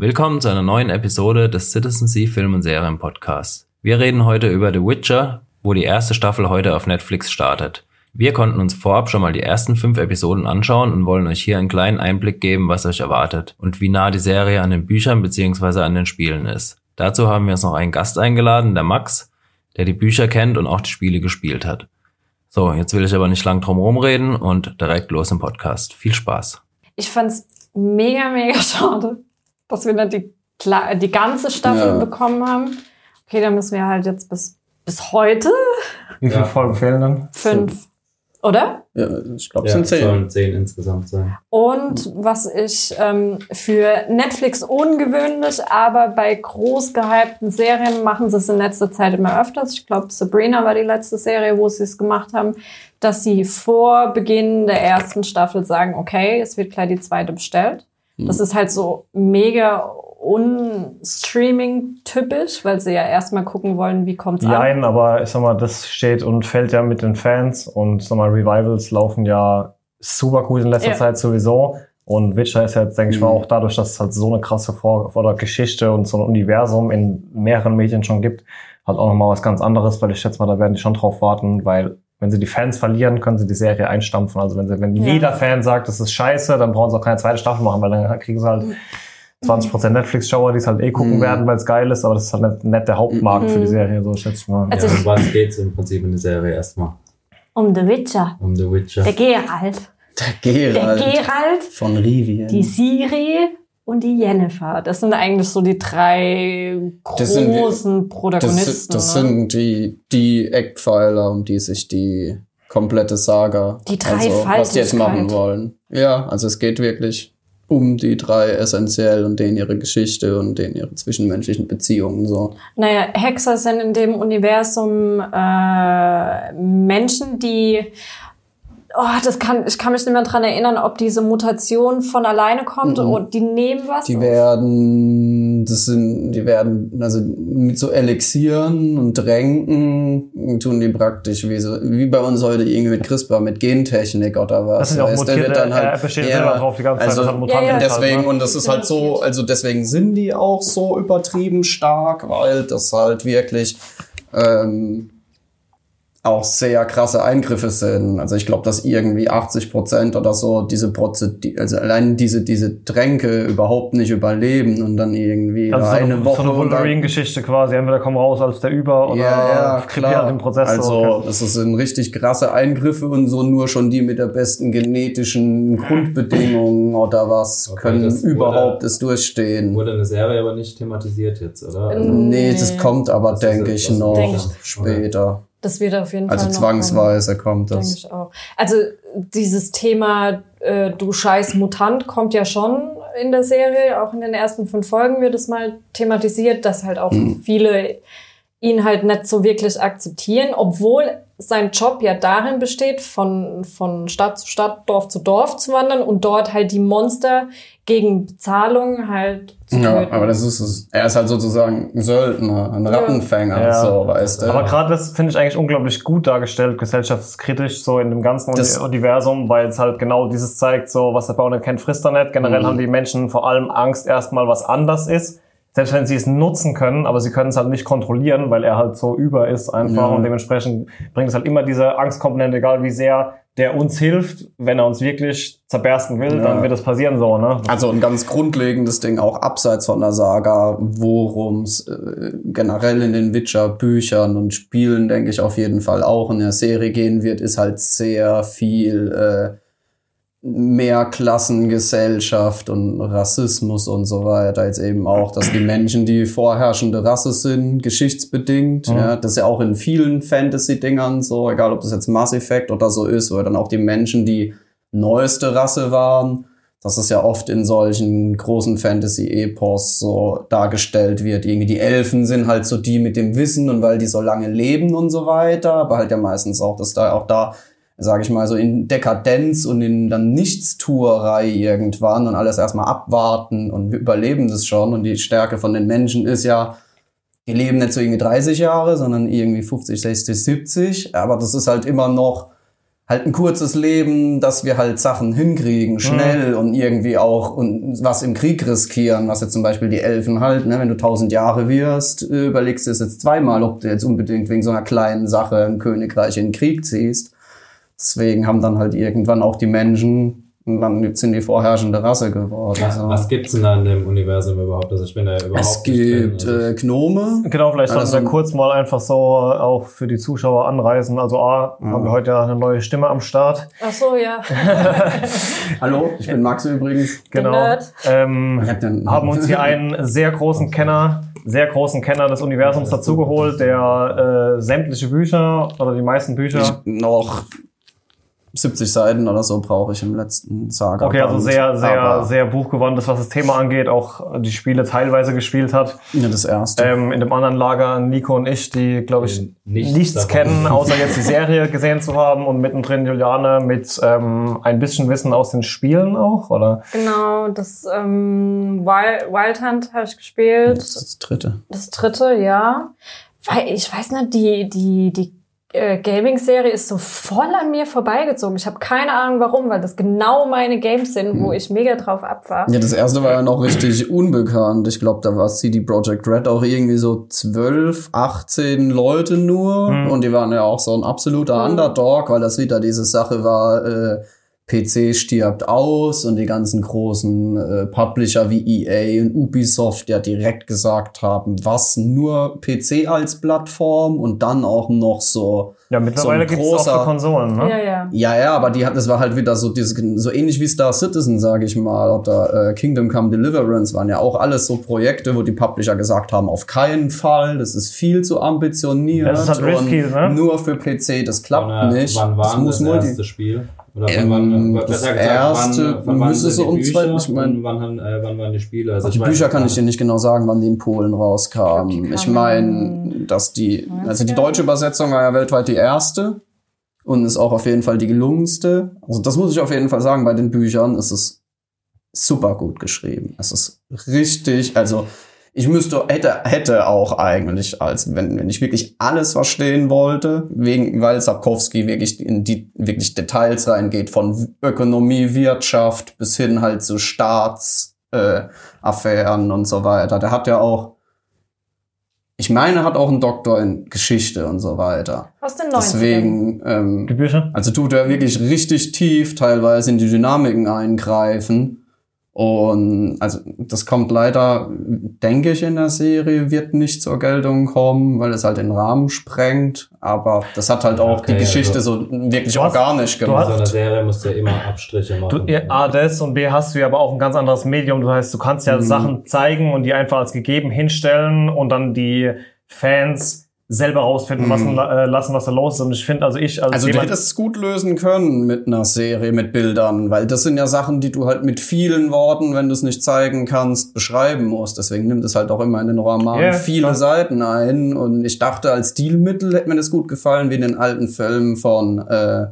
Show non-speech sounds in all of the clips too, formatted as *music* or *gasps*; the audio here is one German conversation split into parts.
Willkommen zu einer neuen Episode des Citizen Sea Film und Serien Podcasts. Wir reden heute über The Witcher, wo die erste Staffel heute auf Netflix startet. Wir konnten uns vorab schon mal die ersten fünf Episoden anschauen und wollen euch hier einen kleinen Einblick geben, was euch erwartet und wie nah die Serie an den Büchern bzw. an den Spielen ist. Dazu haben wir uns noch einen Gast eingeladen, der Max, der die Bücher kennt und auch die Spiele gespielt hat. So, jetzt will ich aber nicht lang drum reden und direkt los im Podcast. Viel Spaß. Ich fand's mega, mega *laughs* schade, dass wir dann die, die ganze Staffel ja. bekommen haben. Okay, dann müssen wir halt jetzt bis, bis heute. Wie viele ja. Folgen fehlen dann? Fünf. Oder? Ja, ich glaube, es ja, sind zehn. sollen zehn insgesamt sein. Und was ich ähm, für Netflix ungewöhnlich, aber bei groß gehypten Serien machen sie es in letzter Zeit immer öfters. Ich glaube, Sabrina war die letzte Serie, wo sie es gemacht haben, dass sie vor Beginn der ersten Staffel sagen, okay, es wird gleich die zweite bestellt. Das ist halt so mega unstreaming-typisch, weil sie ja erstmal gucken wollen, wie kommt's an. Nein, aber ich sag mal, das steht und fällt ja mit den Fans und sag mal, Revivals laufen ja super gut in letzter ja. Zeit sowieso. Und Witcher ist jetzt, denke ich mal, mhm. auch dadurch, dass es halt so eine krasse Vor oder Geschichte und so ein Universum in mehreren Medien schon gibt, halt auch nochmal was ganz anderes, weil ich schätze mal, da werden die schon drauf warten, weil wenn sie die Fans verlieren, können sie die Serie einstampfen. Also wenn, sie, wenn ja. jeder Fan sagt, das ist scheiße, dann brauchen sie auch keine zweite Staffel machen, weil dann kriegen sie halt 20% Netflix-Schauer, die es halt eh gucken mhm. werden, weil es geil ist, aber das ist halt nicht, nicht der Hauptmarkt mhm. für die mhm. Serie, so schätze ich mal. Also ja, um was geht's im Prinzip in der Serie erstmal? Um The Witcher. Um The Witcher. Der Geralt. Der Geralt. Der Geralt. Von Rivia. Die Siri und die Jennifer. Das sind eigentlich so die drei großen die, Protagonisten. Das, das ne? sind die, die Eckpfeiler, um die sich die komplette Saga, die drei also was die jetzt machen wollen. Ja, also es geht wirklich um die drei essentiell und denen ihre Geschichte und denen ihre zwischenmenschlichen Beziehungen so. Naja, Hexer sind in dem Universum äh, Menschen, die oh, das kann, ich kann mich nicht mehr dran erinnern, ob diese Mutation von alleine kommt mhm. und die nehmen was. Die werden, das sind, die werden, also mit so Elixieren und Tränken tun die praktisch wie so, wie bei uns heute irgendwie mit CRISPR, mit Gentechnik oder was. Das sind auch mutierte, wird dann halt, er besteht ja, drauf die ganze also, Zeit, ja, ja. deswegen, und das ist halt so, also deswegen sind die auch so übertrieben stark, weil das halt wirklich, ähm, auch sehr krasse Eingriffe sind. Also ich glaube, dass irgendwie 80 Prozent oder so diese Prozedur, also allein diese diese Tränke überhaupt nicht überleben und dann irgendwie also eine, eine Woche. So eine Wolverine-Geschichte quasi. Entweder kommen raus als der Über oder ja, ja, klar. den Prozess. Also es sind richtig krasse Eingriffe und so nur schon die mit der besten genetischen Grundbedingungen oder was okay, können überhaupt es durchstehen. Wurde eine Serie aber nicht thematisiert jetzt, oder? Also, nee, das kommt aber, denke ich, noch denk ich. später. Das wird auf jeden also Fall. Also zwangsweise kommt das. Denke ich auch. Also dieses Thema äh, du scheiß Mutant kommt ja schon in der Serie. Auch in den ersten fünf Folgen wird es mal thematisiert, dass halt auch mhm. *clears throat* viele ihn halt nicht so wirklich akzeptieren, obwohl sein Job ja darin besteht, von, von Stadt zu Stadt, Dorf zu Dorf zu wandern und dort halt die Monster gegen Bezahlung halt zu Ja, töten. aber das ist es. Er ist halt sozusagen ein Söldner, ein Rattenfänger, ja. so, weißt du. Aber gerade das finde ich eigentlich unglaublich gut dargestellt, gesellschaftskritisch, so in dem ganzen das Universum, weil es halt genau dieses zeigt, so, was der Bauer nicht kennt, frisst er nicht. Generell mhm. haben die Menschen vor allem Angst erstmal, was anders ist selbst wenn sie es nutzen können, aber sie können es halt nicht kontrollieren, weil er halt so über ist einfach ja. und dementsprechend bringt es halt immer diese Angstkomponente, egal wie sehr der uns hilft, wenn er uns wirklich zerbersten will, ja. dann wird es passieren so, ne? Also ein ganz grundlegendes Ding, auch abseits von der Saga, worum es äh, generell in den Witcher-Büchern und Spielen, denke ich, auf jeden Fall auch in der Serie gehen wird, ist halt sehr viel äh, Mehrklassengesellschaft und Rassismus und so weiter. Jetzt eben auch, dass die Menschen die vorherrschende Rasse sind, geschichtsbedingt. Mhm. Ja, das ist ja auch in vielen Fantasy-Dingern so, egal ob das jetzt Mass Effect oder so ist, oder dann auch die Menschen die neueste Rasse waren. Dass es ja oft in solchen großen Fantasy-Epos so dargestellt wird. Irgendwie die Elfen sind halt so die mit dem Wissen und weil die so lange leben und so weiter. Aber halt ja meistens auch, dass da auch da sage ich mal, so in Dekadenz und in dann Nichtstuerei irgendwann und alles erstmal abwarten und wir überleben das schon. Und die Stärke von den Menschen ist ja, die leben nicht so irgendwie 30 Jahre, sondern irgendwie 50, 60, 70. Aber das ist halt immer noch halt ein kurzes Leben, dass wir halt Sachen hinkriegen, schnell und irgendwie auch und was im Krieg riskieren, was jetzt zum Beispiel die Elfen halt, ne, wenn du tausend Jahre wirst, äh, überlegst du es jetzt zweimal, ob du jetzt unbedingt wegen so einer kleinen Sache im Königreich in den Krieg ziehst. Deswegen haben dann halt irgendwann auch die Menschen und dann sind die vorherrschende Rasse geworden. Ja, so. Was gibt's denn da in dem Universum überhaupt? Also ich bin da überhaupt Es nicht drin. gibt Also äh, Gnome. Genau, vielleicht sollten Also- wir kurz mal einfach so auch für die Zuschauer anreisen. Also A, haben wir heute ja eine neue Stimme am Start. Ach so, ja. *laughs* Hallo, ich bin Max übrigens. Genau. Ähm, Ich hab den- haben uns hier einen sehr großen Kenner, sehr großen Kenner des Universums dazugeholt, der äh, sämtliche Bücher oder die meisten Bücher. Ich, noch 70 Seiten oder so brauche ich im letzten Saga. Okay, also sehr, sehr, Aber, sehr buchgewandt ist, was das Thema angeht, auch die Spiele teilweise gespielt hat. Ja, das erste. Ähm, in dem anderen Lager Nico und ich, die, glaube ich, Ähm, nichts, nichts kennen, *laughs* außer jetzt die Serie gesehen zu haben und mittendrin Juliane mit ähm, ein bisschen Wissen aus den Spielen auch, oder? Genau, das ähm, Wild, Wild Hunt habe ich gespielt. das ist das dritte. Das dritte, ja. Weil ich weiß nicht, die, die, die äh, Gaming-Serie ist so voll an mir vorbeigezogen. Ich habe keine Ahnung warum, weil das genau meine Games sind, wo ich mega drauf abfahre. Ja, das erste war ja noch richtig unbekannt. Ich glaube, da war CD Projekt Red auch irgendwie so 12, 18 Leute nur. Mhm. Und die waren ja auch so ein absoluter Mhm. Underdog, weil das wieder diese Sache war, äh, PC stirbt aus und die ganzen großen äh, Publisher wie EA und Ubisoft ja direkt gesagt haben, was nur PC als Plattform und dann auch noch so Ja, mittlerweile So ein gibt es auch großer- für Konsolen, ne? Ja, ja. ja, ja, aber die hat, das war halt wieder so dieses, so ähnlich wie Star Citizen, sage ich mal, oder äh, Kingdom Come Deliverance waren ja auch alles so Projekte, wo die Publisher gesagt haben, auf keinen Fall, das ist viel zu ambitioniert. Das ist halt risky, und ne? Nur für PC, das klappt Wann, äh, nicht. Wann war das das Multi. erste Spiel? Oder Ähm, wann, wann, das besser erste wann, wann waren müsste so um zwei- ich mein- und wann, haben, äh, wann waren die Spiele? Also Ach, die Bücher kann ich dir nicht genau sagen, wann die in Polen rauskamen. Ich Ich meine, dass die, also die 90er. deutsche Übersetzung war ja weltweit die erste und ist auch auf jeden Fall die gelungenste. Also das muss ich auf jeden Fall sagen, bei den Büchern ist es super gut geschrieben. Es ist richtig, also ich müsste, hätte, hätte auch eigentlich, als wenn, wenn ich wirklich alles verstehen wollte, wegen, weil Sapkowski wirklich in die wirklich Details reingeht, von Ökonomie, Wirtschaft bis hin halt zu Staats, äh, Affären und so weiter. Der hat ja auch, ich meine, hat auch einen Doktor in Geschichte und so weiter. Aus den 90ern. Deswegen, ähm, Die Bücher? also tut er wirklich richtig tief teilweise in die Dynamiken eingreifen. Und also das kommt leider, denke ich, in der Serie wird nicht zur Geltung kommen, weil es halt den Rahmen sprengt. Aber das hat halt auch Okay, die Geschichte also- so wirklich Du hast- organisch du In gemacht. so einer Serie musst du ja immer Abstriche Du, machen. ja, A, das und B, hast du ja aber auch ein ganz anderes Medium. Du heißt, du kannst ja Mhm. Sachen zeigen und die einfach als gegeben hinstellen und dann die Fans selber rausfinden Mhm. äh, lassen, was da los ist. Und ich finde, also ich als Also du jemand, hättest es gut lösen können mit einer Serie, mit Bildern, weil das sind ja Sachen, die du halt mit vielen Worten, wenn du es nicht zeigen kannst, beschreiben musst. Deswegen nimmt es halt auch immer in den Roman Ja, viele klar. Seiten ein. Und ich dachte, als Stilmittel hätte mir das gut gefallen, wie in den alten Filmen von äh,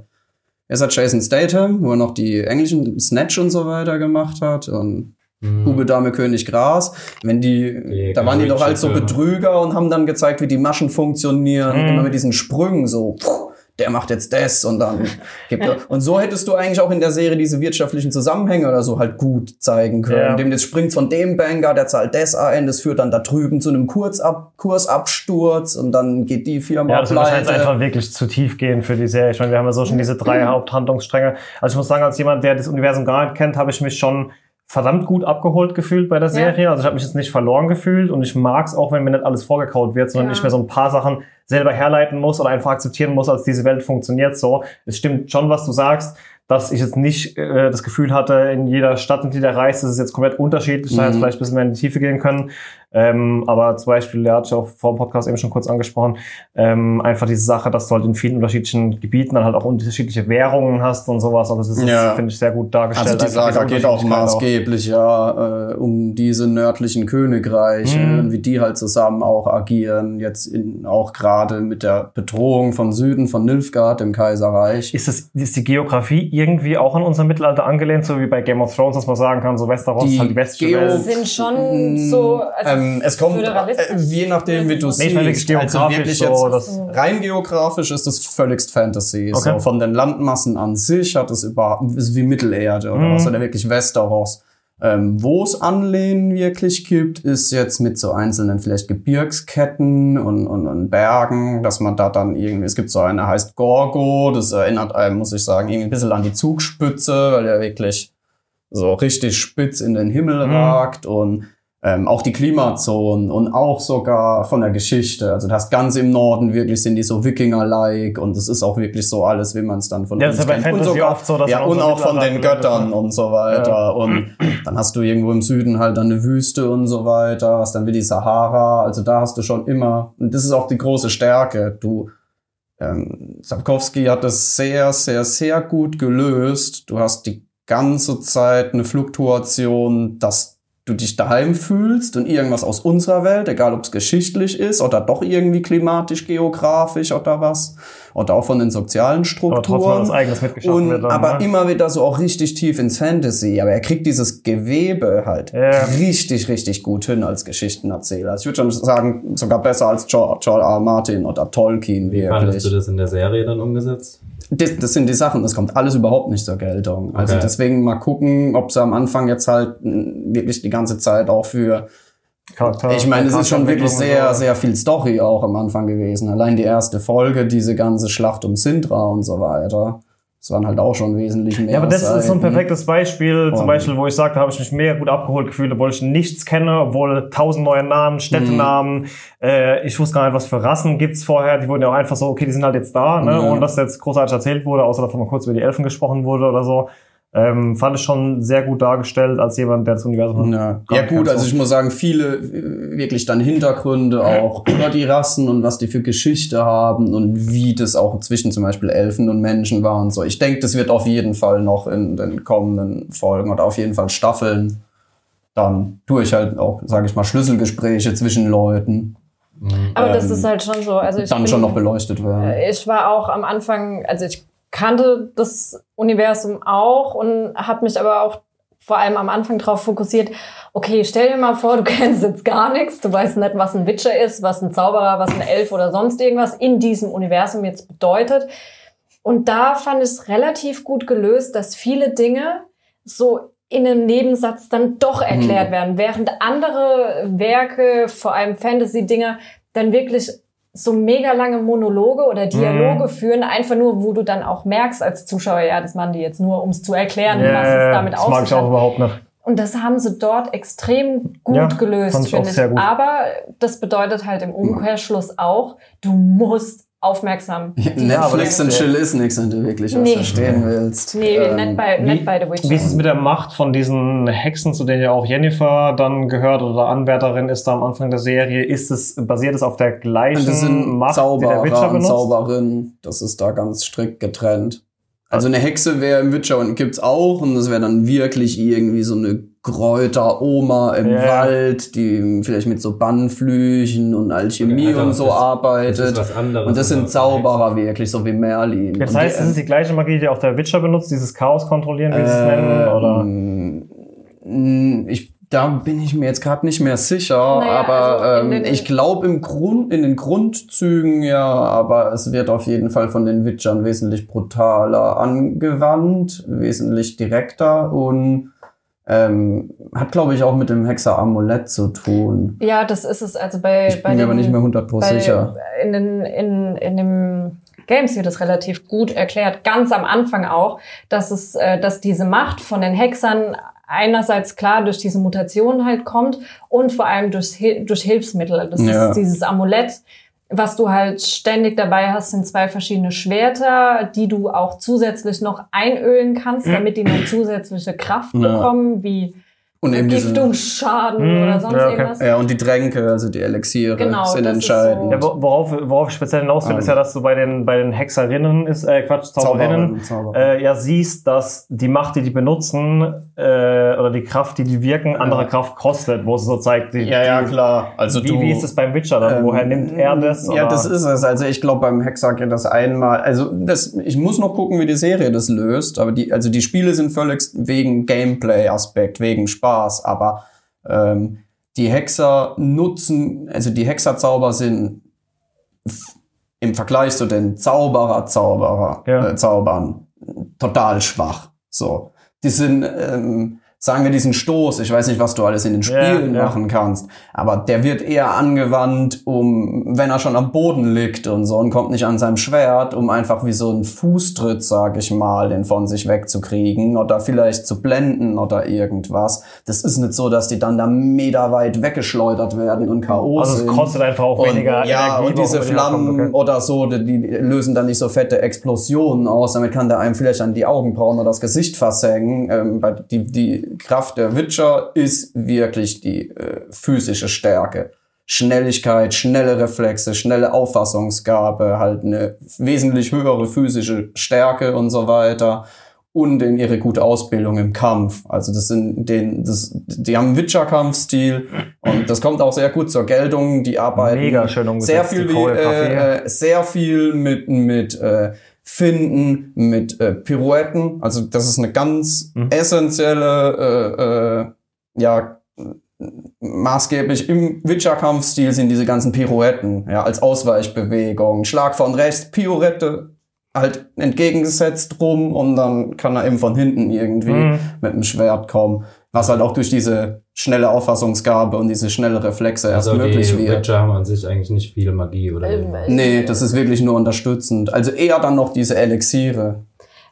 ist er Jason Statham, wo er noch die englischen Snatch und so weiter gemacht hat und Mhm. Bube, Dame, König, Gras. Wenn die, Die da waren die doch halt so. Betrüger und haben dann gezeigt, wie die Maschen funktionieren. Mhm. Immer mit diesen Sprüngen so, puh, der macht jetzt das und dann *laughs* gibt er. Und so hättest du eigentlich auch in der Serie diese wirtschaftlichen Zusammenhänge oder so halt gut zeigen können. Ja. Indem jetzt springt von dem Banker, der zahlt das ein, das führt dann da drüben zu einem Kurzab Kursabsturz und dann geht die Firma ja, das wird wahrscheinlich pleite. einfach wirklich zu tief gehen für die Serie. Ich meine, wir haben ja so schon diese drei *clears throat* Haupthandlungsstränge. Also ich muss sagen, als jemand, der das Universum gar nicht kennt, habe ich mich schon verdammt gut abgeholt gefühlt bei der Serie. Also ich habe mich jetzt nicht verloren gefühlt und ich mag es auch, wenn mir nicht alles vorgekaut wird, sondern Ja. ich mir so ein paar Sachen selber herleiten muss oder einfach akzeptieren muss, als diese Welt funktioniert so. Es stimmt schon, was du sagst, dass ich jetzt nicht äh, das Gefühl hatte, in jeder Stadt, in die der reist, ist es jetzt komplett unterschiedlich, da Mhm. jetzt vielleicht ein bisschen mehr in die Tiefe gehen können. Ähm, aber zum Beispiel, der hat ja auch vor dem Podcast eben schon kurz angesprochen, ähm, einfach diese Sache, dass du halt in vielen unterschiedlichen Gebieten dann halt auch unterschiedliche Währungen hast und sowas. Also das ist, Ja. finde ich, sehr gut dargestellt. Also die Saga geht auch maßgeblich ja äh, um diese nördlichen Königreiche, Mhm. wie die halt zusammen auch agieren, jetzt in, auch gerade mit der Bedrohung vom Süden von Nilfgaard, dem Kaiserreich. Ist, das, ist die Geografie irgendwie auch an unser Mittelalter angelehnt, so wie bei Game of Thrones, dass man sagen kann, so Westeros Die ist halt die westliche Geo- Welt. sind schon so also ähm, es kommt, äh, je nachdem, wie du Nee, ich meine wirklich siehst. Also geografisch wirklich so, jetzt das, rein geografisch ist es völligst Fantasy. Okay. So von den Landmassen an sich hat es über, ist wie Mittelerde oder Mhm. was, oder wirklich Westeros. Ähm, Wo es Anlehnen wirklich gibt, ist jetzt mit so einzelnen vielleicht Gebirgsketten und, und, und Bergen, dass man da dann irgendwie, es gibt so eine, heißt Gorgo, das erinnert einem, muss ich sagen, irgendwie ein bisschen an die Zugspitze, weil er wirklich so richtig spitz in den Himmel Mhm. ragt und ähm, auch die Klimazonen und auch sogar von der Geschichte. Also das ganz im Norden wirklich sind die so Wikinger-like und es ist auch wirklich so alles, wie man es dann von Ja, das uns ist ja bei kennt. Und sogar, oft so, dass ja, und auch von den Göttern und so weiter. Und dann hast du irgendwo im Süden halt dann eine Wüste und so weiter, hast dann wie die Sahara. Also da hast du schon immer, und das ist auch die große Stärke. Du, ähm, Sapkowski hat das sehr, sehr, sehr gut gelöst. Du hast die ganze Zeit eine Fluktuation, dass du dich daheim fühlst und irgendwas aus unserer Welt, egal ob es geschichtlich ist oder doch irgendwie klimatisch, geografisch oder was, oder auch von den sozialen aber trotzdem Strukturen. was eigenes mitgeschaffen Und, wird. Dann, aber ne? immer wieder so auch richtig tief ins Fantasy. Aber er kriegt dieses Gewebe halt Ja. richtig, richtig gut hin als Geschichtenerzähler. Also ich würde schon sagen, sogar besser als George, George R. R. Martin oder Tolkien Wie fandest du das in der Serie dann umgesetzt? Das, das sind die Sachen, das kommt alles überhaupt nicht zur Geltung. Also Okay. deswegen mal gucken, ob sie am Anfang jetzt halt wirklich die ganze Zeit auch für Charakter, ich meine, es ist schon wirklich sehr, sehr viel Story auch am Anfang gewesen. Allein die erste Folge, diese ganze Schlacht um Sintra und so weiter. Das waren halt auch schon wesentlich mehr. Ja, aber das ist so ein Seiten. perfektes Beispiel, zum Beispiel, wo ich sage, da habe ich mich mega gut abgeholt gefühlt, obwohl ich nichts kenne, obwohl tausend neue Namen, Städtenamen, äh, ich wusste gar nicht, was für Rassen gibt's vorher, die wurden ja auch einfach so, okay, die sind halt jetzt da, ne? Ja. ohne dass jetzt großartig erzählt wurde, außer davon mal kurz über die Elfen gesprochen wurde oder so. Ähm, fand ich schon sehr gut dargestellt als jemand, der das Universum Ja, gar ja gut, also so. ich muss sagen, viele äh, wirklich dann Hintergründe auch über die Rassen und was die für Geschichte haben und wie das auch zwischen zum Beispiel Elfen und Menschen war und so. Ich denke, das wird auf jeden Fall noch in den kommenden Folgen oder auf jeden Fall Staffeln dann durch halt auch, sage ich mal, Schlüsselgespräche zwischen Leuten aber das ähm, ist halt schon so. Also ich dann bin, schon noch beleuchtet werden. Ich war auch am Anfang, also ich kannte das Universum auch und habe mich aber auch vor allem am Anfang darauf fokussiert, okay, stell dir mal vor, du *laughs* kennst jetzt gar nichts, du weißt nicht, was ein Witcher ist, was ein Zauberer, was ein Elf oder sonst irgendwas in diesem Universum jetzt bedeutet. Und da fand ich es relativ gut gelöst, dass viele Dinge so in einem Nebensatz dann doch erklärt werden, während andere Werke, vor allem Fantasy-Dinge, dann wirklich so mega lange Monologe oder Dialoge führen, einfach nur, wo du dann auch merkst als Zuschauer, ja, das machen die jetzt nur, um es zu erklären, was es damit das mag ich auch überhaupt nicht. Und das haben sie dort extrem gut Ja, gelöst, finde ich. gut. Aber das bedeutet halt im Umkehrschluss auch, du musst aufmerksam. Netflix und Chill ist nichts, wenn du wirklich was Nee. verstehen willst. Nee, Ähm, nicht, bei, wie- nicht bei The Witcher. Wie ist es mit der Macht von diesen Hexen, zu denen ja auch Jennifer dann gehört oder Anwärterin ist da am Anfang der Serie? Ist es, basiert es auf der gleichen Das sind Macht, die der Zauberer Witcher und benutzt? Zauberinnen. Das ist da ganz strikt getrennt. Also eine Hexe wäre im Witcher und gibt's auch und das wäre dann wirklich irgendwie so eine Kräuteroma im Ja. Wald, die vielleicht mit so Bannflüchen und Alchemie Okay, also und so das- arbeitet. das ist was anderes und das sind Zauberer wirklich, so wie Merlin. Das und heißt, die- es ist die gleiche Magie, die auch der Witcher benutzt, dieses Chaos kontrollieren, wie sie es nennen? Oder? Ähm, ich, da bin ich mir jetzt gerade nicht mehr sicher, Naja, aber also ähm, ich glaube im Grund, in den Grundzügen ja, aber es wird auf jeden Fall von den Witchern wesentlich brutaler angewandt, wesentlich direkter und ähm, hat, glaube ich, auch mit dem Hexer Amulett zu tun. Ja, das ist es. Also bei, Ich bei bin mir aber nicht mehr 100% bei, sicher. In, den, in, in dem Games wird es relativ gut erklärt, ganz am Anfang auch, dass es, äh, dass diese Macht von den Hexern einerseits klar durch diese Mutation halt kommt und vor allem durch, durch Hilfsmittel. Das Ja. ist dieses Amulett, was du halt ständig dabei hast, sind zwei verschiedene Schwerter, die du auch zusätzlich noch einölen kannst, damit die noch zusätzliche Kraft Ja. bekommen, wie Und eben diese, Vergiftungsschaden Hm, oder sonst ja, okay. irgendwas. ja, und die Tränke, also die Elixiere, Genau, sind entscheidend. so- Ja, wo- worauf, worauf ich speziell hinaus will, Ähm. ist ja, dass du bei den, bei den Hexerinnen ist, äh, Quatsch, Zauberinnen, Zauberer. äh, ja siehst, dass die Macht, die die benutzen, äh, oder die Kraft, die die wirken, andere Kraft kostet, wo es so zeigt, die, ja, ja, klar. Also wie, du, wie ist es beim Witcher dann? Ähm, Woher nimmt er das? Ja, oder? das ist es. Also ich glaube, beim Hexer geht das einmal. Also das, ich muss noch gucken, wie die Serie das löst. Aber die, also die Spiele sind völlig wegen Gameplay-Aspekt, wegen Spaß. Aber ähm, die Hexer nutzen, also die Hexerzauber sind im Vergleich zu den Zauberer-Zauberer, Ja. äh, Zaubern total schwach. So, die sind ähm, sagen wir diesen Stoß, ich weiß nicht, was du alles in den Ja, Spielen ja. machen kannst, aber der wird eher angewandt, um, wenn er schon am Boden liegt und so und kommt nicht an seinem Schwert, um einfach wie so ein Fußtritt, sag ich mal, den von sich wegzukriegen oder vielleicht zu blenden oder irgendwas. Das ist nicht so, dass die dann da meterweit weggeschleudert werden und K.O. Also es kostet einfach auch Und, weniger ja, Energie, und diese die Flammen oder so, die, die lösen dann nicht so fette Explosionen aus. Damit kann der einem vielleicht an die Augenbrauen oder das Gesicht versengen. Ähm, bei- die, die Kraft der Witcher ist wirklich die äh, physische Stärke. Schnelligkeit, schnelle Reflexe, schnelle Auffassungsgabe, halt eine wesentlich höhere physische Stärke und so weiter. Und in ihre gute Ausbildung im Kampf. Also das sind den, das, die haben einen Witcher-Kampfstil und das kommt auch sehr gut zur Geltung. Die arbeiten Mega schön umgesetzt, sehr viel die wie, äh, äh, sehr viel mit mit äh, Finden, mit äh, Pirouetten. Also das ist eine ganz Mhm. essentielle, äh, äh, ja maßgeblich im Witcher-Kampfstil sind diese ganzen Pirouetten, ja, als Ausweichbewegung, Schlag von rechts, Pirouette halt entgegengesetzt rum und dann kann er eben von hinten irgendwie Mhm. mit dem Schwert kommen, was halt auch durch diese schnelle Auffassungsgabe und diese schnelle Reflexe erst Also möglich die wird. Witcher haben an sich eigentlich nicht viel Magie oder Ähm. Nee, das ist wirklich nur unterstützend. Also eher dann noch diese Elixiere.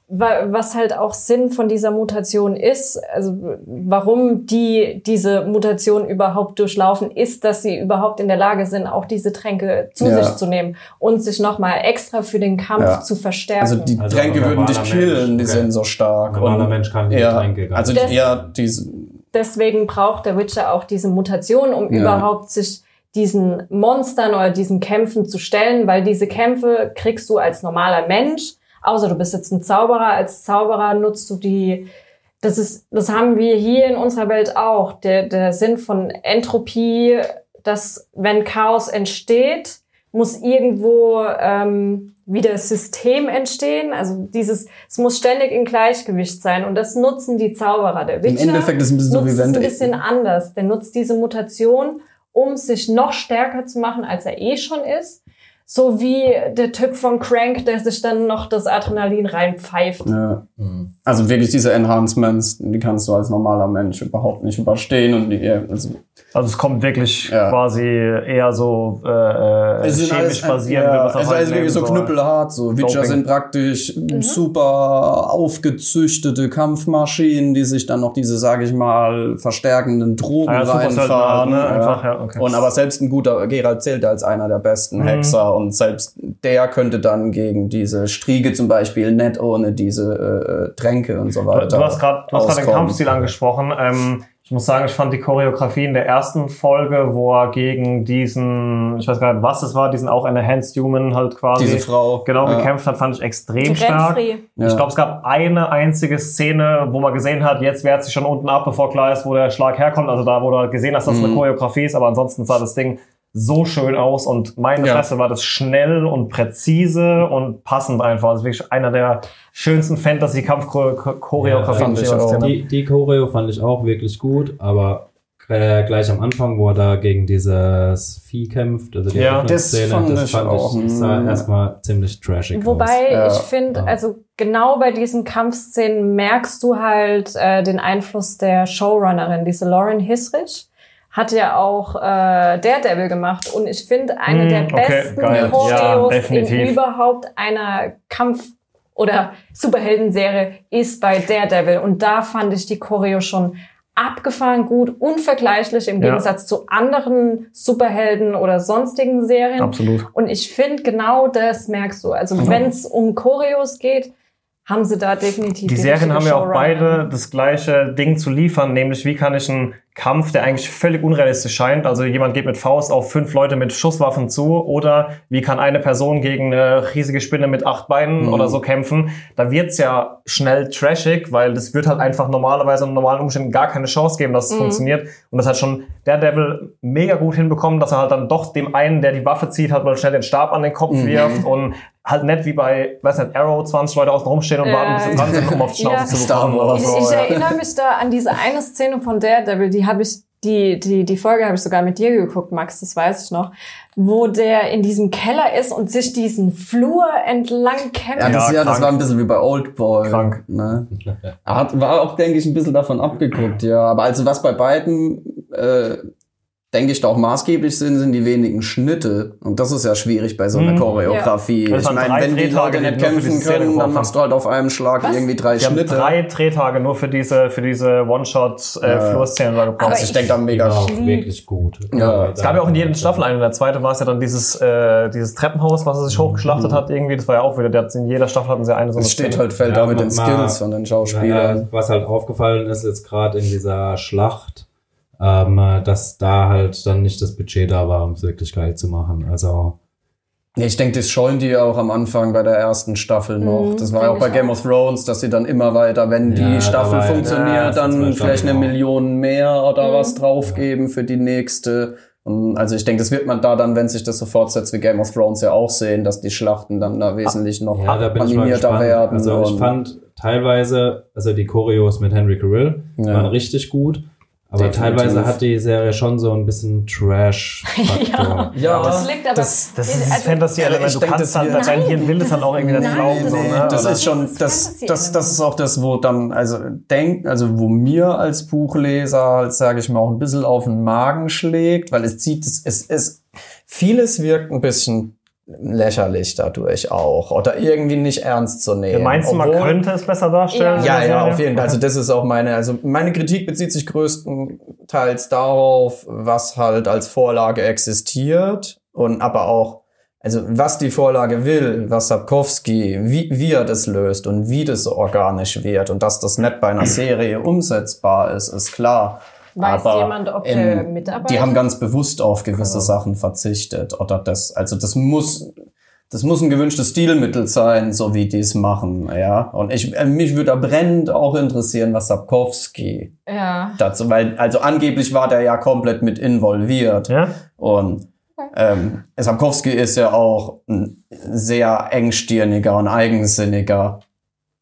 Wa- Was halt auch Sinn von dieser Mutation ist, also warum die diese Mutation überhaupt durchlaufen, ist, dass sie überhaupt in der Lage sind, auch diese Tränke zu Ja. sich zu nehmen und sich nochmal extra für den Kampf Ja. zu verstärken. Also die Also Tränke würden dich killen, Mensch, die okay. sind so stark. Ein normaler Und- Mensch kann die ja, Tränke gar Also nicht. Das- eher diese, Deswegen braucht der Witcher auch diese Mutation, um Ja. überhaupt sich diesen Monstern oder diesen Kämpfen zu stellen, weil diese Kämpfe kriegst du als normaler Mensch, außer du bist jetzt ein Zauberer, als Zauberer nutzt du die, das ist, das haben wir hier in unserer Welt auch, der, der Sinn von Entropie, dass wenn Chaos entsteht, muss irgendwo ähm, wieder System entstehen. Also dieses, es muss ständig in Gleichgewicht sein und das nutzen die Zauberer. Der im Witcher Endeffekt ist es ein bisschen so wie es wenn ein bisschen anders. Der nutzt diese Mutation, um sich noch stärker zu machen, als er eh schon ist. So wie der Typ von Crank, der sich dann noch das Adrenalin reinpfeift. Ja. Mhm. Also wirklich diese Enhancements, die kannst du als normaler Mensch überhaupt nicht überstehen und die, also Also es kommt wirklich Ja. quasi eher so äh, äh, chemisch basierend. ja, wie man es also halt wirklich so knüppelhart. So Witcher sind praktisch super aufgezüchtete Kampfmaschinen, die sich dann noch diese, sage ich mal, verstärkenden Drogen Ah ja, reinfahren. halt, ne? ja. Einfach, ja, okay. Und aber selbst ein guter Gerald zählt als einer der besten Mhm. Hexer und selbst der könnte dann gegen diese Striege zum Beispiel nicht ohne diese äh, Tränke und so weiter. du hast gerade du hast gerade den. Kampfstil angesprochen. Ähm, ich muss sagen, ich fand die Choreografie in der ersten Folge, wo er gegen diesen, ich weiß gar nicht, was es war, diesen auch Enhanced Human halt quasi Diese Frau. genau ja. gekämpft hat, fand ich extrem stark. Ja. Ich glaube, es gab eine einzige Szene, wo man gesehen hat, jetzt wehrt sie schon unten ab, bevor klar ist, wo der Schlag herkommt. Also da, wo du halt gesehen hast, dass es eine Mhm. Choreografie ist, aber ansonsten sah das Ding so schön aus und meine Ja. Fresse war das schnell und präzise und passend einfach. Also wirklich einer der schönsten Fantasy-Kampf-Choreografien, Ja, fand die. Die, die Choreo fand ich auch wirklich gut, aber äh, gleich am Anfang, wo er da gegen dieses Vieh kämpft, also die Ja, das Öffnungsszene, fand das ich fand auch, ich, sah mm. erstmal ziemlich trashig aus. Wobei Ja. ich finde, Ja. also genau bei diesen Kampfszenen merkst du halt äh, den Einfluss der Showrunnerin, diese Lauren Hisrich. Hat ja auch äh, Daredevil gemacht und ich finde eine Mm, der okay, besten geil. Ja, Choreos in überhaupt einer Kampf- oder Superheldenserie ist bei Daredevil und da fand ich die Choreo schon abgefahren gut, unvergleichlich im Ja. Gegensatz zu anderen Superhelden oder sonstigen Serien. Absolut. Und ich finde, genau das merkst du. Also wenn es um Choreos geht, haben sie da definitiv Die Serien haben ja auch beide das gleiche Ding zu liefern, nämlich wie kann ich einen Kampf, der eigentlich völlig unrealistisch scheint, also jemand geht mit Faust auf fünf Leute mit Schusswaffen zu, oder wie kann eine Person gegen eine riesige Spinne mit acht Beinen Mhm. oder so kämpfen, da wird's ja schnell trashig, weil das wird halt einfach normalerweise in normalen Umständen gar keine Chance geben, dass es funktioniert. Und das hat schon Daredevil mega gut hinbekommen, dass er halt dann doch dem einen, der die Waffe zieht, halt mal schnell den Stab an den Kopf Mhm. wirft und halt nicht wie bei, weiß nicht, Arrow 20 Leute außen rumstehen und warten, bis sie dran sind, um auf die Schnauze Ja. zu bekommen oder. Ich, so. ich ja. erinnere mich da an diese eine Szene von Daredevil, die habe ich, die, die, die Folge habe ich sogar mit dir geguckt, Max, das weiß ich noch, wo der in diesem Keller ist und sich diesen Flur entlang kämpft. Ja, das, Ja, ja, das war ein bisschen wie bei Oldboy. Krank. Ne? Hat, war auch, denke ich, ein bisschen davon abgeguckt, ja. Aber also was bei beiden, äh, denke ich, da auch maßgeblich sind, sind die wenigen Schnitte. Und das ist ja schwierig bei so einer Mhm. Choreografie. Das Ich meine, wenn die Drehtage, Leute nicht kämpfen können, dann machst du halt auf einem Schlag Was? irgendwie drei Die haben Schnitte. drei Drehtage nur für diese, für diese One-Shot-Flurszenen da gebraucht. Also ich denke da Die mega auch lieb- wirklich gut. Ja. Es gab ja auch in jeder Staffel eine. In der zweiten war es ja dann dieses, äh, dieses Treppenhaus, was er sich hochgeschlachtet hat irgendwie. Das war ja auch wieder, der hat in jeder Staffel hatten sie eine so eine Es steht halt, fällt Ja, da mit den Skills von den Schauspielern. Ja, was halt aufgefallen ist jetzt gerade in dieser Schlacht, ähm, dass da halt dann nicht das Budget da war, um es wirklich geil zu machen. Also ich denke, das scheuen die auch am Anfang bei der ersten Staffel noch. Mhm, das war ja auch bei Game auch. of Thrones, dass sie dann immer weiter, wenn Ja, die Staffel dabei- funktioniert, Ja, dann vielleicht eine auch. Million mehr oder Mhm. was draufgeben für die nächste. Und also ich denke, das wird man da dann, wenn sich das so fortsetzt wie Game of Thrones ja auch sehen, dass die Schlachten dann da wesentlich noch ja, da animierter werden. Also ich fand teilweise, also die Choreos mit Henry Cavill Ja. waren richtig gut. Aber Definitiv. teilweise hat die Serie schon so ein bisschen Trash-Faktor. *laughs* ja, Das liegt aber. Das, das ist das also- Fantasy-Element. Du kannst das halt, wird- dein Hirn will das dann auch irgendwie nicht glauben. das So, ist- ne? das Oder- ist schon, Das das, ist das, das ist auch das, wo dann, also denk, also wo mir als Buchleser halt, sage ich mal, auch ein bisschen auf den Magen schlägt, weil es zieht, es, es, es vieles wirkt ein bisschen lächerlich dadurch auch oder irgendwie nicht ernst zu nehmen. Ja, meinst du, man könnte es besser darstellen? ja, ja, auf jeden Fall. Also das ist auch meine, also meine Kritik bezieht sich größtenteils darauf, was halt als Vorlage existiert und aber auch, also was die Vorlage will, was Sapkowski, wie, wie er das löst und wie das so organisch wird und dass das nicht bei einer Serie umsetzbar ist, ist klar. Weiß aber, jemand, ob ähm, der mitarbeitet? Die haben ganz bewusst auf gewisse Sachen verzichtet oder das, also das muss, das muss ein gewünschtes Stilmittel sein, so wie die es machen, ja. Und ich, äh, mich würde da brennend auch interessieren, was Sapkowski ja. dazu, weil, also angeblich war der ja komplett mit involviert. Ja? Und ähm, Sapkowski ist ja auch ein sehr engstirniger und eigensinniger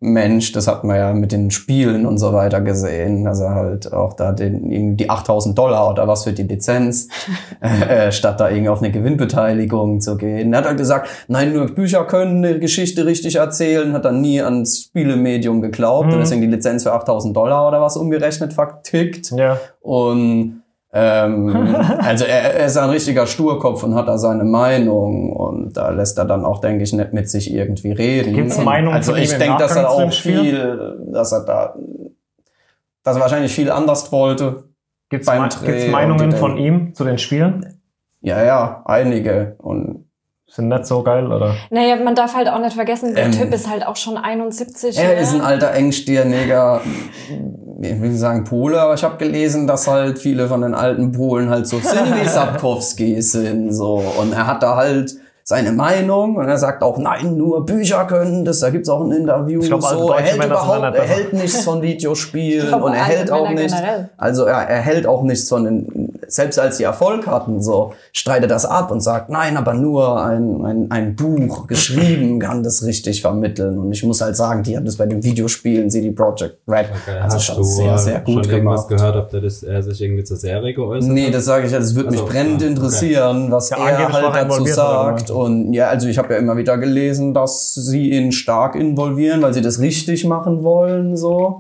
Mensch. Das hat man ja mit den Spielen und so weiter gesehen, dass er halt auch da den, irgendwie die 8000 Dollar oder was für die Lizenz, *laughs* äh, statt da irgendwie auf eine Gewinnbeteiligung zu gehen. Er hat halt gesagt, nein, nur Bücher können eine Geschichte richtig erzählen, hat dann nie ans Spielemedium geglaubt Mhm. und deswegen die Lizenz für 8000 Dollar oder was umgerechnet vertickt. Ja. Und ähm, *laughs* also er, er ist ein richtiger Sturkopf und hat da seine Meinung und da lässt er dann auch, denke ich, nicht mit sich irgendwie reden. Gibt's Und Meinungen Also ich denke, dass er auch viel, dass er da, dass er wahrscheinlich viel anders wollte. Gibt's, Beim Dreh gibt's Meinungen von ihm zu den Spielen? Ja, ja, einige. Und Sind nicht so geil, oder? Naja, man darf halt auch nicht vergessen, der Ähm, Typ ist halt auch schon 71. er ne? ist ein alter engstirniger, ich will nicht sagen Pole, aber ich habe gelesen, dass halt viele von den alten Polen halt so sind, wie *laughs* Sapkowski sind. So. Und er hat da halt seine Meinung und er sagt auch, nein, nur Bücher können das. Da gibt's auch ein Interview. Ich glaub, alte so. Er hält Männer sind überhaupt, er hält nichts von *laughs* Videospielen glaube, und er hält auch Männer nicht. generell. Also er, er hält auch nichts von den, selbst als sie Erfolg hatten, so streitet das ab und sagt, nein, aber nur ein, ein, ein Buch geschrieben *laughs* kann das richtig vermitteln. Und ich muss halt sagen, die haben das bei den Videospielen, CD Projekt Red, Okay, also hast schon du sehr, sehr gut schon irgendwas gemacht. gehört, ob der das, er sich irgendwie zur Serie geäußert Nee, hat? das sage ich ja, das würde mich Also, brennend ja, okay. interessieren, was Ja, er halt dazu sagt. Und ja, also ich habe ja immer wieder gelesen, dass sie ihn stark involvieren, weil sie das richtig machen wollen, so.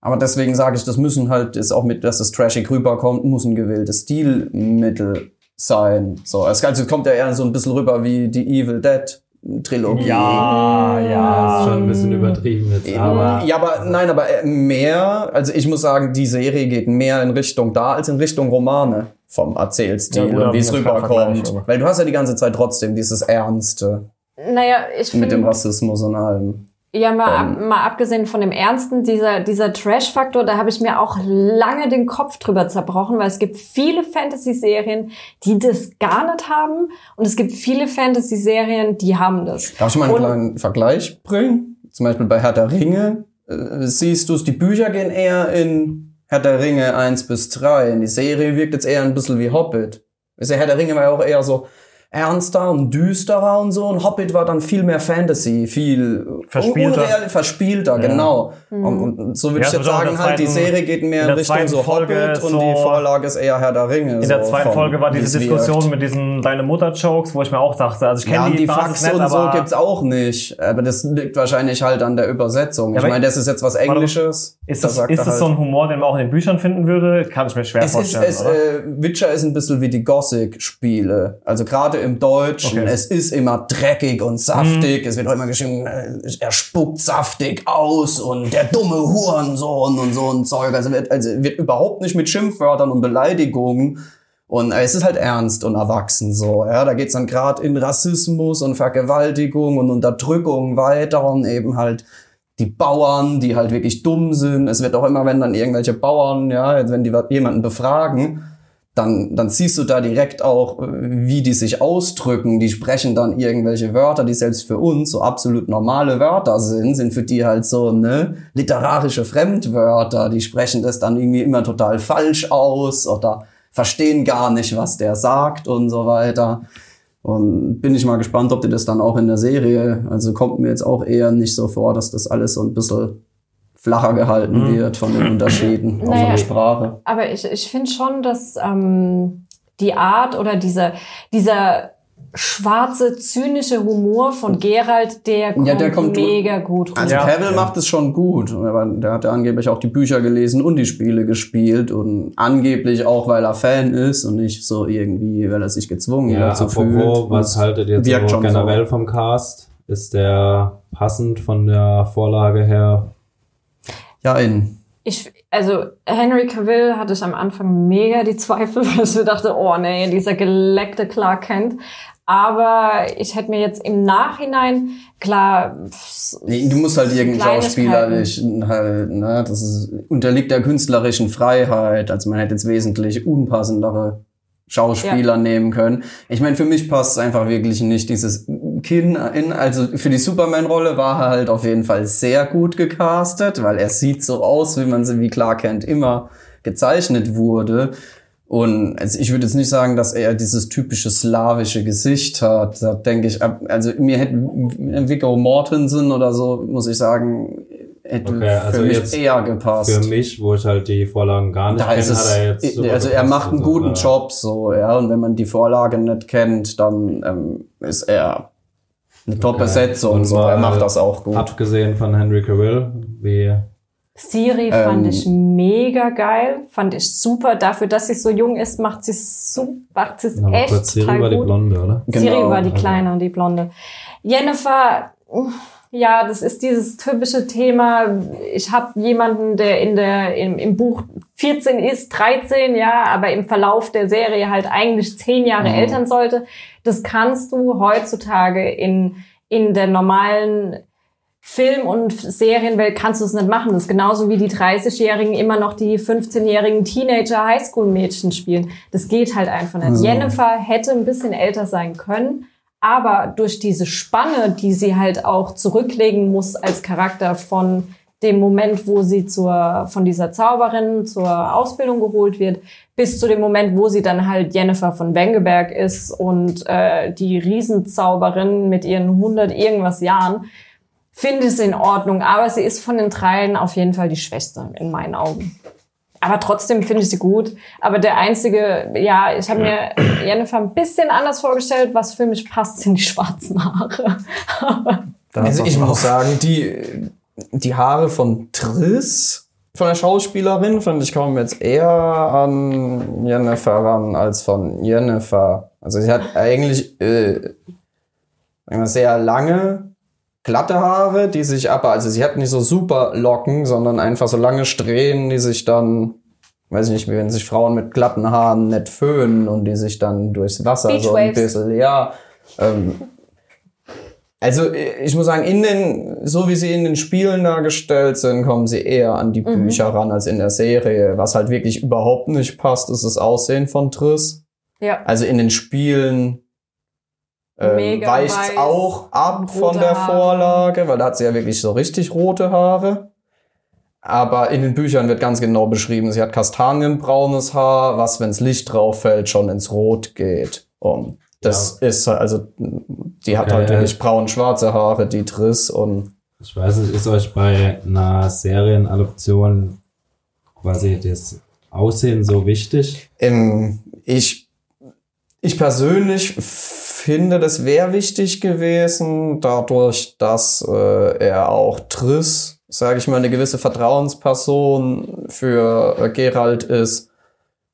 Aber deswegen sage ich, das müssen halt, ist auch mit, dass das trashig rüberkommt, muss ein gewähltes Stilmittel sein. So, es also kommt ja eher so ein bisschen rüber wie die Evil Dead Trilogie. Ja, Das ist ja. schon ein bisschen übertrieben jetzt, aber ja, aber nein, aber äh, mehr, also ich muss sagen, die Serie geht mehr in Richtung da als in Richtung Romane vom Erzählstil Ja, und wie es rüberkommt. Weil du hast ja die ganze Zeit trotzdem dieses Ernste Naja, ich mit dem finde, Rassismus und allem. Ja, mal, ab, mal abgesehen von dem Ernsten, dieser, dieser Trash-Faktor, da habe ich mir auch lange den Kopf drüber zerbrochen, weil es gibt viele Fantasy-Serien, die das gar nicht haben und es gibt viele Fantasy-Serien, die haben das. Darf ich mal einen Und- kleinen Vergleich bringen? Zum Beispiel bei Herr der Ringe äh, siehst du es, die Bücher gehen eher in Herr der Ringe 1 bis 3. Die Serie wirkt jetzt eher ein bisschen wie Hobbit. Ist ja Herr der Ringe war ja auch eher so ernster und düsterer und so. Und Hobbit war dann viel mehr Fantasy, viel Verspielter. unreal, verspielter, genau. Mhm. Und, und so würde Ja, ich jetzt es sagen, halt, die Serie geht mehr in Richtung so Folge Hobbit und so- die Vorlage ist eher Herr der Ringe. In der so zweiten Folge war diese es Diskussion wirkt. mit diesen Deine Mutter-Jokes, wo ich mir auch dachte, also ich Ja, kenne und die, die Fax und so gibt's auch nicht. Aber das liegt wahrscheinlich halt an der Übersetzung. Ich meine, das ist jetzt was Englisches. ist Da das, sagt ist das halt- so ein Humor, den man auch in den Büchern finden würde? Kann ich mir schwer es ist, vorstellen, es, oder? äh, Witcher ist ein bisschen wie die Gothic-Spiele. Also gerade im Deutschen, Okay. Mhm. es ist immer dreckig und saftig. Es wird auch immer geschrieben, äh, er spuckt saftig aus und der dumme Hurensohn und so ein Zeug. Also wird, also wird überhaupt nicht mit Schimpfwörtern und Beleidigungen. Und äh, es ist halt ernst und erwachsen so. Ja, da geht's dann gerade in Rassismus und Vergewaltigung und Unterdrückung weiter und eben halt die Bauern, die halt wirklich dumm sind. Es wird auch immer, wenn dann irgendwelche Bauern, ja, wenn die jemanden befragen, dann, dann siehst du da direkt auch, äh, wie die sich ausdrücken. Die sprechen dann irgendwelche Wörter, die selbst für uns so absolut normale Wörter sind, sind für die halt so, ne, literarische Fremdwörter. Die sprechen das dann irgendwie immer total falsch aus oder verstehen gar nicht, was der sagt und so weiter. Und bin ich mal gespannt, ob die das dann auch in der Serie, also kommt mir jetzt auch eher nicht so vor, dass das alles so ein bisschen flacher gehalten wird von den Unterschieden, auch von Naja. der Sprache. Aber ich, ich finde schon, dass ähm, die Art oder dieser, dieser schwarze, zynische Humor von Geralt, der kommt, Ja, der kommt- mega gut rüber. Also Ja. Cavill macht es schon gut, aber der hat ja angeblich auch die Bücher gelesen und die Spiele gespielt und angeblich auch, weil er Fan ist und nicht so irgendwie, weil er sich gezwungen Ja, dazu apropos, fühlt. was haltet ihr so generell vom Cast? Ist der passend von der Vorlage her? Ja, in. Ich, also Henry Cavill hatte ich am Anfang mega die Zweifel, *laughs* weil ich mir dachte, oh nee, dieser geleckte Clark Kent. Aber ich hätte mir jetzt im Nachhinein, klar, Du musst halt irgendeinen Schauspieler nicht halt, ne, das ist, unterliegt der künstlerischen Freiheit. Also man hätte jetzt wesentlich unpassendere Schauspieler nehmen können. Ich meine, für mich passt es einfach wirklich nicht dieses Kinn in, also für die Superman-Rolle war er halt auf jeden Fall sehr gut gecastet, weil er sieht so aus, wie man sie wie Clark Kent immer gezeichnet wurde. Und also ich würde jetzt nicht sagen, dass er dieses typische slawische Gesicht hat. Da denke ich, also mir hätte Viggo Mortensen oder so, muss ich sagen, hätte Okay, also für mich eher gepasst. Für mich, wo ich halt die Vorlagen gar nicht Da kenne, es, hat er jetzt also er macht einen guten ja. Job so, ja. Und wenn man die Vorlage nicht kennt, dann ähm, ist er eine Top-Besetzung. Und So, er macht das auch gut. Abgesehen von Henry Cavill, wie Siri fand Ähm, ich mega geil, fand ich super. Dafür, dass sie so jung ist, macht sie super, macht sie es echt kurz, Siri total war die gut. Blonde, oder? Siri Genau, war die also- Kleine und die Blonde. Jennifer, ja, das ist dieses typische Thema. Ich habe jemanden, der in der im, im Buch 14 ist, 13, ja, aber im Verlauf der Serie halt eigentlich 10 Jahre Mhm. Eltern sollte. Das kannst du heutzutage in in der normalen Film- und Serienwelt kannst du es nicht machen. Das ist genauso wie die 30-Jährigen immer noch die 15-jährigen Teenager-Highschool-Mädchen spielen. Das geht halt einfach nicht. Also. Jennifer hätte ein bisschen älter sein können, aber durch diese Spanne, die sie halt auch zurücklegen muss als Charakter von dem Moment, wo sie zur, von dieser Zauberin zur Ausbildung geholt wird, bis zu dem Moment, wo sie dann halt Jennifer von Wengeberg ist und äh, die Riesenzauberin mit ihren 100 irgendwas Jahren, finde ich es in Ordnung. Aber sie ist von den dreien auf jeden Fall die Schwächste in meinen Augen. Aber trotzdem finde ich sie gut. Aber der einzige, ja, ich habe mir *clears throat* Jennifer ein bisschen anders vorgestellt. Was für mich passt, sind die schwarzen Haare. Da Also ich auch- muss sagen, die, die Haare von Triss, von der Schauspielerin, fand ich kommen jetzt eher an Jennifer ran als von Jennifer. Also sie hat eigentlich äh, sehr lange, glatte Haare, die sich aber, also sie hat nicht so super Locken, sondern einfach so lange Strähnen, die sich dann, weiß ich nicht, wie wenn sich Frauen mit glatten Haaren nicht föhnen und die sich dann durchs Wasser so ein Beachwaves. bisschen, ja, ähm, Also ich muss sagen, in den, so wie sie in den Spielen dargestellt sind, kommen sie eher an die Mhm. Bücher ran als in der Serie. Was halt wirklich überhaupt nicht passt, ist das Aussehen von Triss. Ja. Also in den Spielen ähm, Mega weicht weiß, auch ab von der Haare. Vorlage, weil da hat sie ja wirklich so richtig rote Haare. Aber in den Büchern wird ganz genau beschrieben, sie hat kastanienbraunes Haar, was, wenns Licht drauf fällt, schon ins Rot geht. Und das ist also, die hat Okay, halt ja. wirklich braun-schwarze Haare, die Triss und Ich weiß nicht, ist euch bei einer Serienadoption quasi das Aussehen so wichtig? Ähm, ich, ich persönlich finde, das wäre wichtig gewesen, dadurch, dass äh, er auch Triss, sage ich mal, eine gewisse Vertrauensperson für äh, Gerald ist.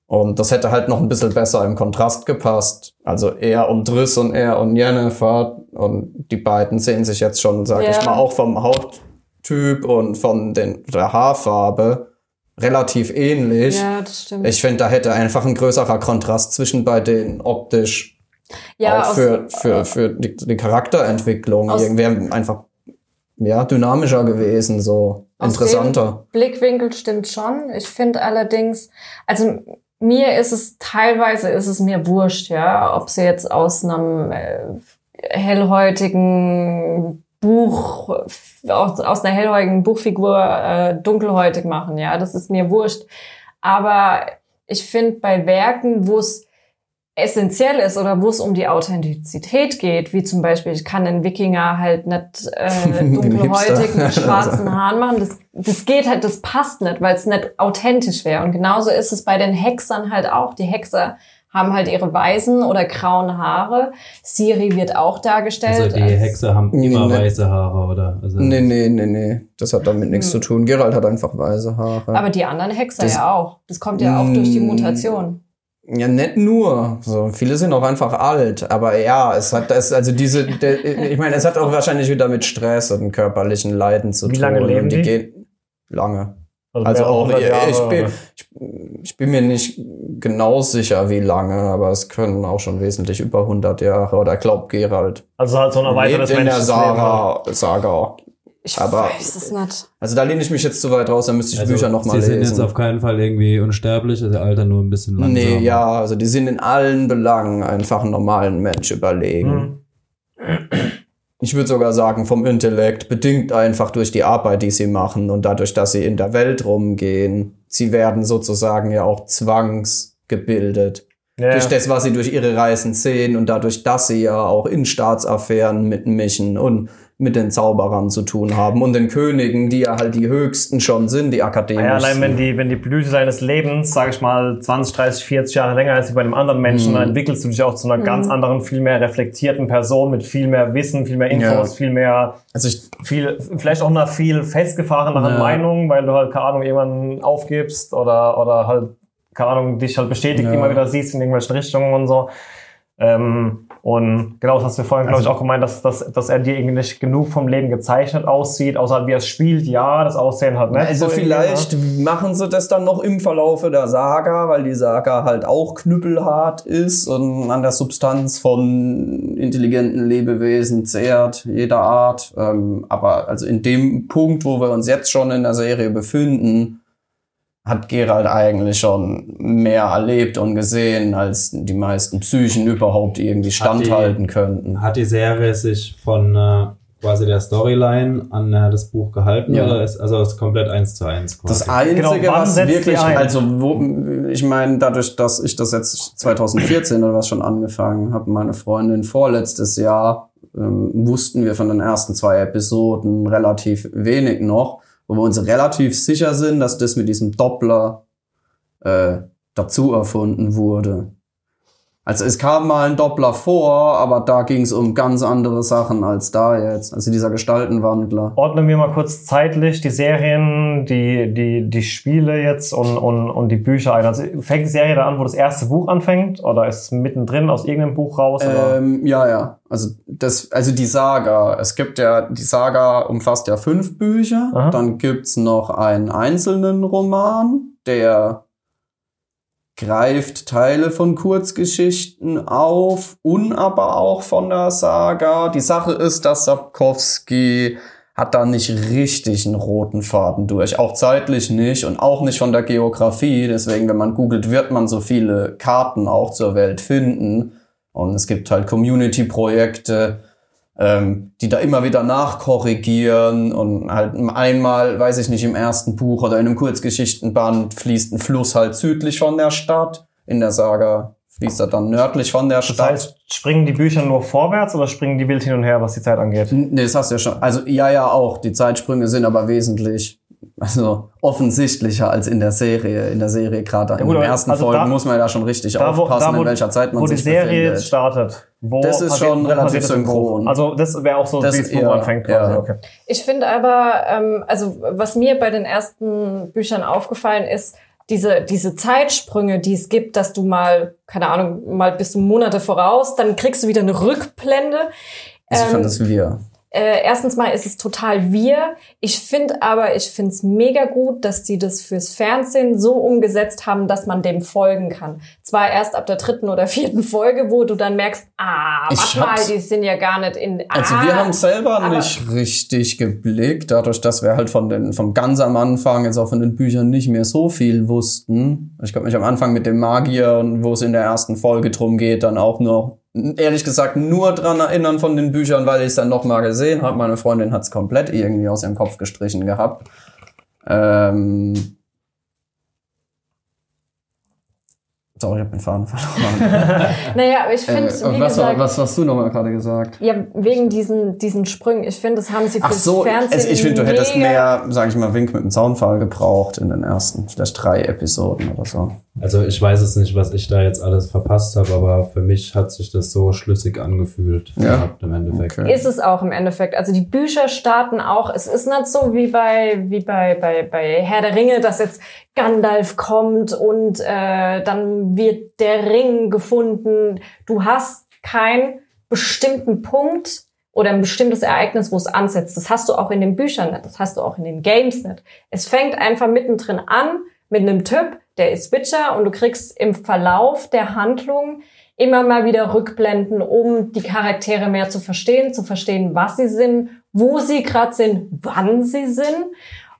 Und das hätte halt noch ein bisschen besser im Kontrast gepasst. Also er und Driss und er und Jennifer. Und die beiden sehen sich jetzt schon, sage Ja. ich mal, auch vom Hauttyp und von den, der Haarfarbe relativ ähnlich. Ja, das stimmt. Ich finde, da hätte einfach ein größerer Kontrast zwischen bei denen optisch ja, auch aus- für, für, für die, die Charakterentwicklung irgendwie einfach ja, dynamischer gewesen, so Aus interessanter. Blickwinkel stimmt schon. Ich finde allerdings, also mir ist es teilweise ist es mir wurscht, ja, ob sie jetzt aus einem äh, hellhäutigen Buch, aus, aus einer hellhäutigen Buchfigur äh, dunkelhäutig machen, ja, das ist mir wurscht. Aber ich finde bei Werken, wo es essentiell ist oder wo es um die Authentizität geht, wie zum Beispiel, ich kann einen Wikinger halt nicht äh, *laughs* dunkelhäutig mit *laughs* schwarzen Haaren machen. Das, das geht halt, das passt nicht, weil es nicht authentisch wäre. Und genauso ist es bei den Hexern halt auch. Die Hexer haben halt ihre weißen oder grauen Haare. Siri wird auch dargestellt. Also die Hexe haben Nee, immer nee. weiße Haare, oder? Also, Nee, nee, nee, nee. Das hat damit nichts zu tun. Gerald hat einfach weiße Haare. Aber die anderen Hexer Das- ja auch. Das kommt ja auch durch die. Mutation. Ja, nicht nur. So, viele sind auch einfach alt. Aber ja, es hat das, also diese, der, ich meine, es hat auch wahrscheinlich wieder mit Stress und körperlichen Leiden zu Wie tun. lange leben und die? die? Gehen lange. Also mehrere auch, hundert ich, Jahre, bin, ich, ich bin mir nicht genau sicher, wie lange, aber es können auch schon wesentlich über 100 Jahre. Oder glaubt Gerald. Also halt so ein erweitertes Lebt in der halt. Saga, Saga. Ich Aber- weiß es nicht. Also da lehne ich mich jetzt zu weit raus, dann müsste ich also die Bücher nochmal Sie lesen. sind jetzt auf keinen Fall irgendwie unsterblich, also Alter nur ein bisschen langsamer. Nee, ja, also die sind in allen Belangen einfach einen normalen Mensch überlegen. Hm. Ich würde sogar sagen, vom Intellekt, bedingt einfach durch die Arbeit, die sie machen und dadurch, dass sie in der Welt rumgehen. Sie werden sozusagen ja auch zwangsgebildet. Ja, Durch das, was sie durch ihre Reisen sehen und dadurch, dass sie ja auch in Staatsaffären mitmischen und mit den Zauberern zu tun haben und den Königen, die ja halt die höchsten schon sind, die akademisch Ja, allein wenn die, wenn die Blüte deines Lebens, sage ich mal, 20, 30, 40 Jahre länger ist wie bei einem anderen Menschen, Mhm. dann entwickelst du dich auch zu einer Mhm. ganz anderen, viel mehr reflektierten Person mit viel mehr Wissen, viel mehr Infos, Ja. viel mehr, Also ich, viel, vielleicht auch einer viel festgefahreneren Ja. Meinung, weil du halt, keine Ahnung, jemanden aufgibst oder, oder halt, keine Ahnung, dich halt bestätigt Ja. immer wieder siehst in irgendwelchen Richtungen und so. Ähm, und genau, das hast du vorhin, glaube ich, auch gemeint, dass, dass, dass er dir irgendwie nicht genug vom Leben gezeichnet aussieht, außer wie er es spielt, ja, das Aussehen halt nicht. Also so vielleicht ne? machen sie das dann noch im Verlaufe der Saga, weil die Saga halt auch knüppelhart ist und an der Substanz von intelligenten Lebewesen zehrt, jeder Art. Ähm, aber also in dem Punkt, wo wir uns jetzt schon in der Serie befinden, hat Gerald eigentlich schon mehr erlebt und gesehen, als die meisten Psychen überhaupt irgendwie Hat die- standhalten könnten. Hat die Serie sich von äh, quasi der Storyline an äh, das Buch gehalten Ja. oder ist also ist komplett eins zu eins quasi? Das Einzige, Genau, was wirklich, ein? also wo, ich meine, dadurch, dass ich das jetzt 2014 oder was schon angefangen habe, meine Freundin vorletztes Jahr, ähm, wussten wir von den ersten zwei Episoden relativ wenig noch, wo wir uns relativ sicher sind, dass das mit diesem Doppler äh, dazu erfunden wurde. Also es kam mal ein Doppler vor, aber da ging es um ganz andere Sachen als da jetzt. Also dieser Gestaltenwandler. Ordnen wir mal kurz zeitlich die Serien, die, die, die Spiele jetzt und, und, und die Bücher ein. Also fängt die Serie da an, wo das erste Buch anfängt? Oder ist es mittendrin aus irgendeinem Buch raus? Ähm, ja, ja. Also das, also die Saga. Es gibt ja, die Saga umfasst ja fünf Bücher. Aha. Dann gibt's noch einen einzelnen Roman, der greift Teile von Kurzgeschichten auf und aber auch von der Saga. Die Sache ist, dass Sapkowski hat da nicht richtig einen roten Faden durch. Auch zeitlich nicht und auch nicht von der Geografie. Deswegen, wenn man googelt, wird man so viele Karten auch zur Welt finden. Und es gibt halt Community-Projekte, ähm, die da immer wieder nachkorrigieren und halt einmal, weiß ich nicht, im ersten Buch oder in einem Kurzgeschichtenband fließt ein Fluss halt südlich von der Stadt. In der Saga fließt er dann nördlich von der Das Stadt. heißt, springen die Bücher nur vorwärts oder springen die wild hin und her, was die Zeit angeht? Nee, das hast du ja schon. Also ja, ja auch. Die Zeitsprünge sind aber wesentlich also offensichtlicher als in der Serie. In der Serie gerade in gut, den ersten also Folgen da- muss man ja da schon richtig Da, wo, aufpassen, da, wo, in welcher Zeit man wo die sich Serie befindet. jetzt startet. Wo Das ist passiert- schon wo relativ synchron. Also das wäre auch so, Das- wie es ja, anfängt quasi. ja. Okay. Ich finde aber, ähm, also was mir bei den ersten Büchern aufgefallen ist, diese, diese Zeitsprünge, die es gibt, dass du mal, keine Ahnung, mal bist du Monate voraus, dann kriegst du wieder eine Rückblende. Also ich Ähm, fand das wir. Äh, erstens mal ist es total wir. Ich finde aber, ich finde es mega gut, dass die das fürs Fernsehen so umgesetzt haben, dass man dem folgen kann. Zwar erst ab der dritten oder *laughs* vierten Folge, wo du dann merkst, ah, warte mal, die sind ja gar nicht in. Also ah, wir haben selber nicht richtig geblickt, dadurch, dass wir halt von den, vom ganz am Anfang jetzt auch von den Büchern nicht mehr so viel wussten. Ich glaube mich am Anfang mit dem Magier und wo es in der ersten Folge drum geht, dann auch noch ehrlich gesagt nur dran erinnern von den Büchern, weil ich es dann noch mal gesehen habe. Meine Freundin hat es komplett irgendwie aus ihrem Kopf gestrichen gehabt. Ähm Sorry, ich habe den Faden *laughs* verloren. Naja, aber ich finde, Äh, was, gesagt, was hast du noch mal gerade gesagt? ja, wegen diesen, diesen Sprüngen, ich finde, das haben sie Ach fürs so, Fernsehen ich finde, du hättest mehr, sag ich mal, Wink mit dem Zaunfall gebraucht in den ersten, vielleicht drei Episoden oder so. Also ich weiß es nicht, was ich da jetzt alles verpasst habe, aber für mich hat sich das so schlüssig angefühlt Ja? gehabt im Endeffekt. Okay. Ist es auch im Endeffekt. Also die Bücher starten auch, es ist nicht so wie bei, wie bei, bei, bei Herr der Ringe, dass jetzt Gandalf kommt und äh, dann wird der Ring gefunden. Du hast keinen bestimmten Punkt oder ein bestimmtes Ereignis, wo es ansetzt. Das hast du auch in den Büchern nicht, das hast du auch in den Games nicht. Es fängt einfach mittendrin an mit einem Typ, der ist Witcher und du kriegst im Verlauf der Handlung immer mal wieder Rückblenden, um die Charaktere mehr zu verstehen, zu verstehen, was sie sind, wo sie gerade sind, wann sie sind.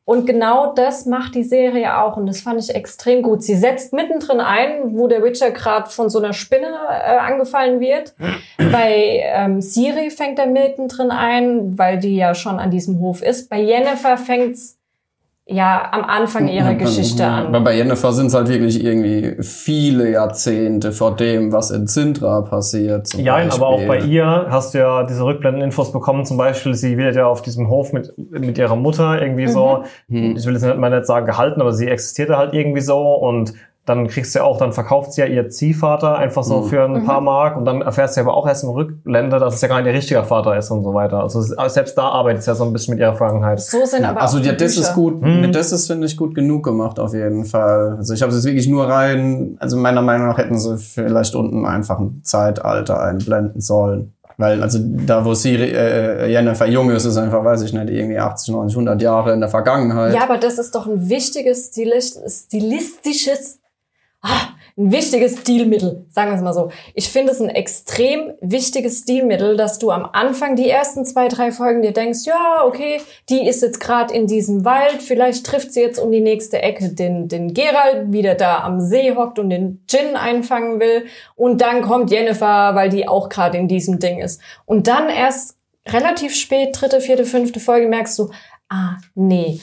Und genau das macht die Serie auch und das fand ich extrem gut. Sie setzt mittendrin ein, wo der Witcher gerade von so einer Spinne äh, angefallen wird. Bei ähm, Siri fängt er mittendrin ein, weil die ja schon an diesem Hof ist. Bei Jennifer fängt's ja am Anfang ihrer Geschichte Aber an. bei Jennifer sind es halt wirklich irgendwie viele Jahrzehnte vor dem, was in Sintra passiert. zum Ja, aber auch bei Beispiel. ihr hast du ja diese Rückblenden-Infos bekommen. Zum Beispiel, sie wird ja auf diesem Hof mit, mit ihrer Mutter irgendwie so, Hm. ich will jetzt nicht- mal nicht sagen gehalten, aber sie existierte halt irgendwie so und dann kriegst du ja auch, dann verkauft sie ja ihr Ziehvater einfach so Mhm. für ein paar Mark und dann erfährst du ja aber auch erst im Rückblende, dass es ja gar nicht ihr richtiger Vater ist und so weiter. Also selbst da arbeitet es ja so ein bisschen mit ihrer Vergangenheit. So sind aber Also auch die ja, das Bücher. ist gut. Hm. Das ist, finde ich, gut genug gemacht auf jeden Fall. Also ich habe es jetzt wirklich nur rein, also meiner Meinung nach hätten sie vielleicht unten einfach ein Zeitalter einblenden sollen. Weil, also da, wo sie, äh, Jennifer jung ist, ist einfach, weiß ich nicht, irgendwie 80, 90, 100 Jahre in der Vergangenheit. Ja, aber das ist doch ein wichtiges Stilis stilistisches, ah, ein wichtiges Stilmittel, sagen wir es mal so. Ich finde es ein extrem wichtiges Stilmittel, dass du am Anfang die ersten zwei, drei Folgen dir denkst, ja, okay, die ist jetzt gerade in diesem Wald, vielleicht trifft sie jetzt um die nächste Ecke den, den Gerald, wie der da am See hockt und den Gin einfangen will. Und dann kommt Jennifer, weil die auch gerade in diesem Ding ist. Und dann erst relativ spät, dritte, vierte, fünfte Folge, merkst du, ah, nee,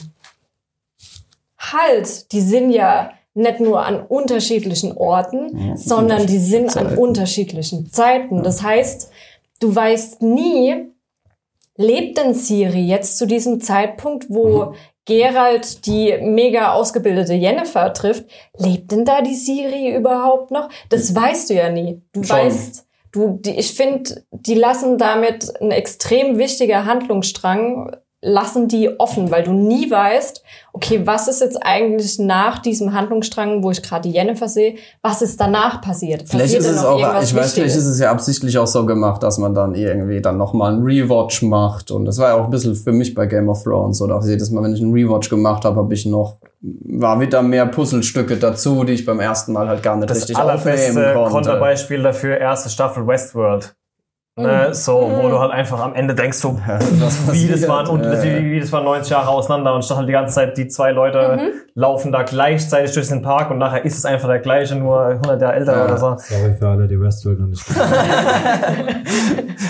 halt, die sind ja nicht nur an unterschiedlichen Orten, Ja, sondern die sind an Zeiten. unterschiedlichen Zeiten. Das heißt, du weißt nie, lebt denn Siri jetzt zu diesem Zeitpunkt, wo Mhm. Gerald die mega ausgebildete Jennifer trifft, lebt denn da die Siri überhaupt noch? Das weißt du ja nie. Du Schon. weißt, du, die, ich finde, die lassen damit ein extrem wichtiger Handlungsstrang lassen die offen, weil du nie weißt, okay, was ist jetzt eigentlich nach diesem Handlungsstrang, wo ich gerade die Jennifer sehe, was ist danach passiert? Vielleicht Passiert ist es auch, ich weiß, vielleicht Wichtiges? ist es ja absichtlich auch so gemacht, dass man dann irgendwie dann nochmal einen Rewatch macht. Und das war ja auch ein bisschen für mich bei Game of Thrones. Oder auch jedes Mal, wenn ich einen Rewatch gemacht habe, habe ich noch war wieder mehr Puzzlestücke dazu, die ich beim ersten Mal halt gar nicht Das richtig aufnehmen konnte. Konterbeispiel dafür, erste Staffel Westworld. Ne, so, wo du halt einfach am Ende denkst, so, was wie das waren und wie, wie das waren 90 Jahre auseinander und statt halt die ganze Zeit die zwei Leute laufen da gleichzeitig durch den Park und nachher ist es einfach der gleiche, nur 100 Jahre älter Ja. oder so. Sorry für alle, die Westworld noch nicht. *laughs*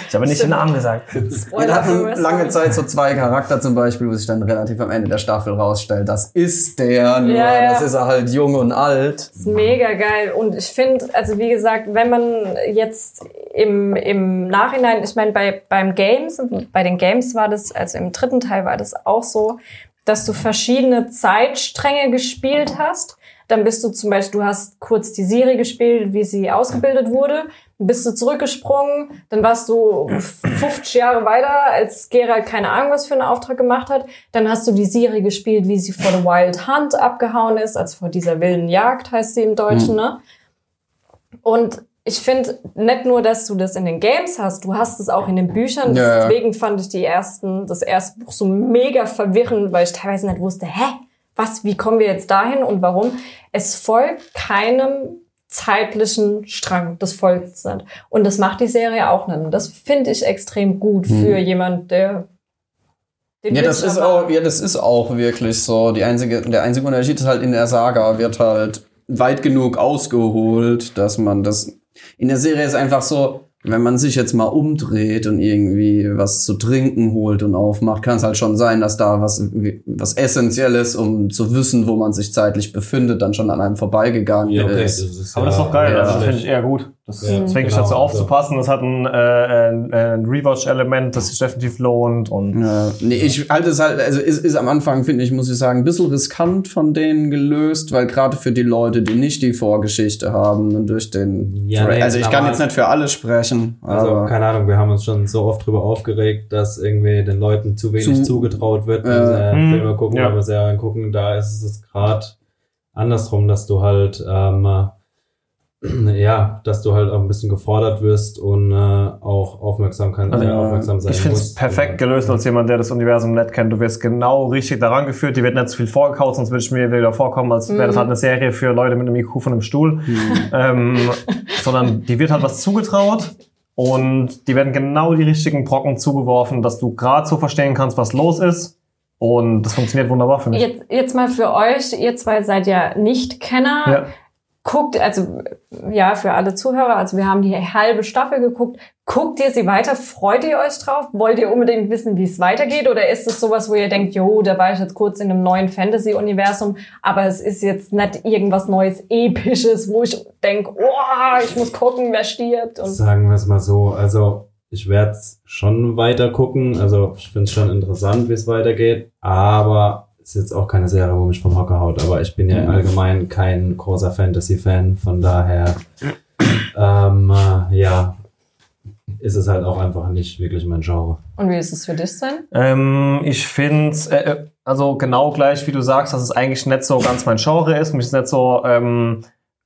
Ich habe nicht den Namen gesagt. Wir hatten lange. Zeit so zwei Charakter zum Beispiel, wo sich dann relativ am Ende der Staffel rausstellt, das ist der, nur Ja, ja. das ist er halt jung und alt. Das ist mega geil. Und ich finde, also wie gesagt, wenn man jetzt im, im Nachhinein, ich meine, bei, beim Games, bei den Games war das, also im dritten Teil war das auch so, dass du verschiedene Zeitstränge gespielt hast. Dann bist du zum Beispiel, du hast kurz die Serie gespielt, wie sie ausgebildet wurde. Bist du zurückgesprungen. Dann warst du 50 Jahre weiter, als Geralt keine Ahnung was für einen Auftrag gemacht hat. Dann hast du die Serie gespielt, wie sie vor The Wild Hunt abgehauen ist, also vor dieser wilden Jagd heißt sie im Deutschen, ne? Und ich finde nicht nur, dass du das in den Games hast, du hast es auch in den Büchern. Ja, ja. Deswegen fand ich die ersten, das erste Buch so mega verwirrend, weil ich teilweise nicht wusste, hä, was, wie kommen wir jetzt dahin und warum? Es folgt keinem zeitlichen Strang. Das folgt nicht. Und das macht die Serie auch nicht. Und das finde ich extrem gut für jemand, der Hm. Ja, das ist auch, ja, das ist auch wirklich so. Die einzige, der einzige Unterschied ist halt in der Saga wird halt weit genug ausgeholt, dass man das, in der Serie ist einfach so, wenn man sich jetzt mal umdreht und irgendwie was zu trinken holt und aufmacht, kann es halt schon sein, dass da was, was Essentielles, um zu wissen, wo man sich zeitlich befindet, dann schon an einem vorbeigegangen Ja, okay, ist. ist Aber das ist doch geil, ja, also das finde ich eher gut. Das Ja, zwingt mich genau, dazu also. aufzupassen. Das hat ein, äh, ein, ein Rewatch-Element, das sich definitiv lohnt. Und Ja, nee, ich halte es halt, also ist, ist am Anfang, finde ich, muss ich sagen, ein bisschen riskant von denen gelöst, weil gerade für die Leute, die nicht die Vorgeschichte haben und durch den, Ja, nee, also ich kann aber- jetzt nicht für alle sprechen, Also, aber keine Ahnung, wir haben uns schon so oft drüber aufgeregt, dass irgendwie den Leuten zu wenig Zu- zugetraut wird, wenn Ja. sie Hm, Filme gucken ja. oder Serien gucken. Da ist es gerade andersrum, dass du halt, ähm, äh, *clears throat* ja, dass du halt auch ein bisschen gefordert wirst und äh, auch Aufmerksamkeit, Also, sehr aufmerksam sein ich finde es perfekt gelöst als jemand, der das Universum nicht kennt. Du wirst genau richtig daran geführt. Die wird nicht zu viel vorgekaut, sonst würde ich mir wieder vorkommen, als wäre das halt eine Serie für Leute mit einem IQ von einem Stuhl. *laughs* Ähm, sondern die wird halt was zugetraut und die werden genau die richtigen Brocken zugeworfen, dass du gerade so verstehen kannst, was los ist. Und das funktioniert wunderbar für mich. Jetzt, jetzt mal für euch, ihr zwei seid ja Nicht-Kenner. Ja. Guckt, also ja, für alle Zuhörer, also wir haben die halbe Staffel geguckt. Guckt ihr sie weiter? Freut ihr euch drauf? Wollt ihr unbedingt wissen, wie es weitergeht? Oder ist es sowas, wo ihr denkt, jo, da war ich jetzt kurz in einem neuen Fantasy-Universum, aber es ist jetzt nicht irgendwas Neues, Episches, wo ich denke, oh, ich muss gucken, wer stirbt. Und Sagen wir es mal so, also ich werde schon weiter gucken, also ich finde es schon interessant, wie es weitergeht, aber ist jetzt auch keine Serie, wo mich vom Hocker haut, aber ich bin ja allgemein kein großer Fantasy-Fan, von daher ähm, äh, ja, ist es halt auch einfach nicht wirklich mein Genre. Und wie ist es für dich, Sven? Ähm, ich finde, äh, also genau gleich wie du sagst, dass es eigentlich nicht so ganz mein Genre ist, mich es nicht so ähm,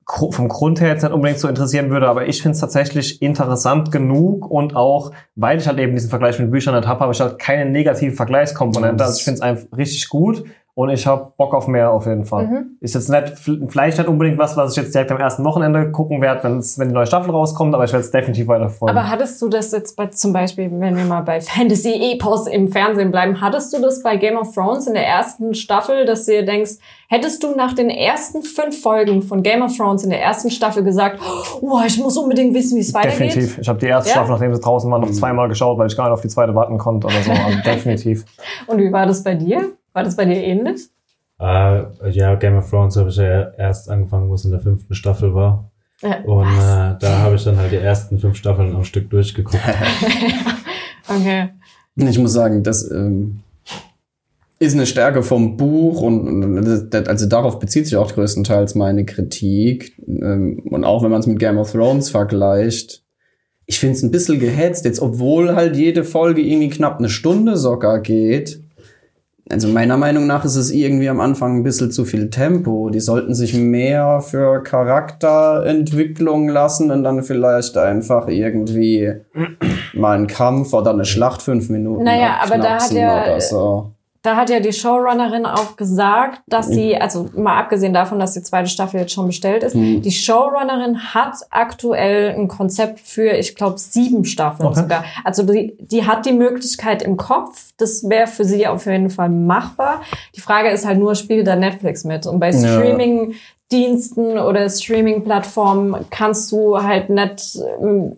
vom Grund her jetzt nicht unbedingt so interessieren würde, aber ich finde es tatsächlich interessant genug und auch, weil ich halt eben diesen Vergleich mit Büchern nicht habe, habe ich halt keine negative Vergleichskomponente. Also ich finde es einfach richtig gut und ich habe Bock auf mehr auf jeden Fall. Mhm. Ist jetzt nicht, vielleicht nicht unbedingt was, was ich jetzt direkt am ersten Wochenende gucken werde, wenn die neue Staffel rauskommt, aber ich werde es definitiv weiter verfolgen. Aber hattest du das jetzt bei, zum Beispiel, wenn wir mal bei *laughs* Fantasy-Epos im Fernsehen bleiben, hattest du das bei Game of Thrones in der ersten Staffel, dass du dir denkst, hättest du nach den ersten fünf Folgen von Game of Thrones in der ersten Staffel gesagt, *gasps* oh, ich muss unbedingt wissen, wie es weitergeht? Definitiv. Ich habe die erste Ja? Staffel, nachdem sie draußen waren, noch zweimal geschaut, weil ich gar nicht auf die zweite warten konnte oder so. Also *laughs* definitiv. Und wie war das bei dir? War das bei dir ähnlich? Äh, ja, Game of Thrones habe ich ja erst angefangen, wo es in der fünften Staffel war. Ja. Und äh, da habe ich dann halt die ersten fünf Staffeln am Stück durchgeguckt. *laughs* Okay. ich muss sagen, das ähm, ist eine Stärke vom Buch und, also darauf bezieht sich auch größtenteils meine Kritik. Ähm, und auch wenn man es mit Game of Thrones vergleicht, ich finde es ein bisschen gehetzt, jetzt obwohl halt jede Folge irgendwie knapp eine Stunde sogar geht. Also meiner Meinung nach ist es irgendwie am Anfang ein bisschen zu viel Tempo. Die sollten sich mehr für Charakterentwicklung lassen und dann vielleicht einfach irgendwie *clears throat* mal einen Kampf oder eine Schlacht fünf Minuten Naja, aber da hat ja- so. Da hat ja die Showrunnerin auch gesagt, dass Mhm. sie, also mal abgesehen davon, dass die zweite Staffel jetzt schon bestellt ist, Mhm. die Showrunnerin hat aktuell ein Konzept für, ich glaube, sieben Staffeln Okay. sogar. Also die, die hat die Möglichkeit im Kopf, das wäre für sie auf jeden Fall machbar. Die Frage ist halt nur, spielt da Netflix mit? Und bei. Streaming-Diensten oder Streaming-Plattformen kannst du halt nicht, ähm,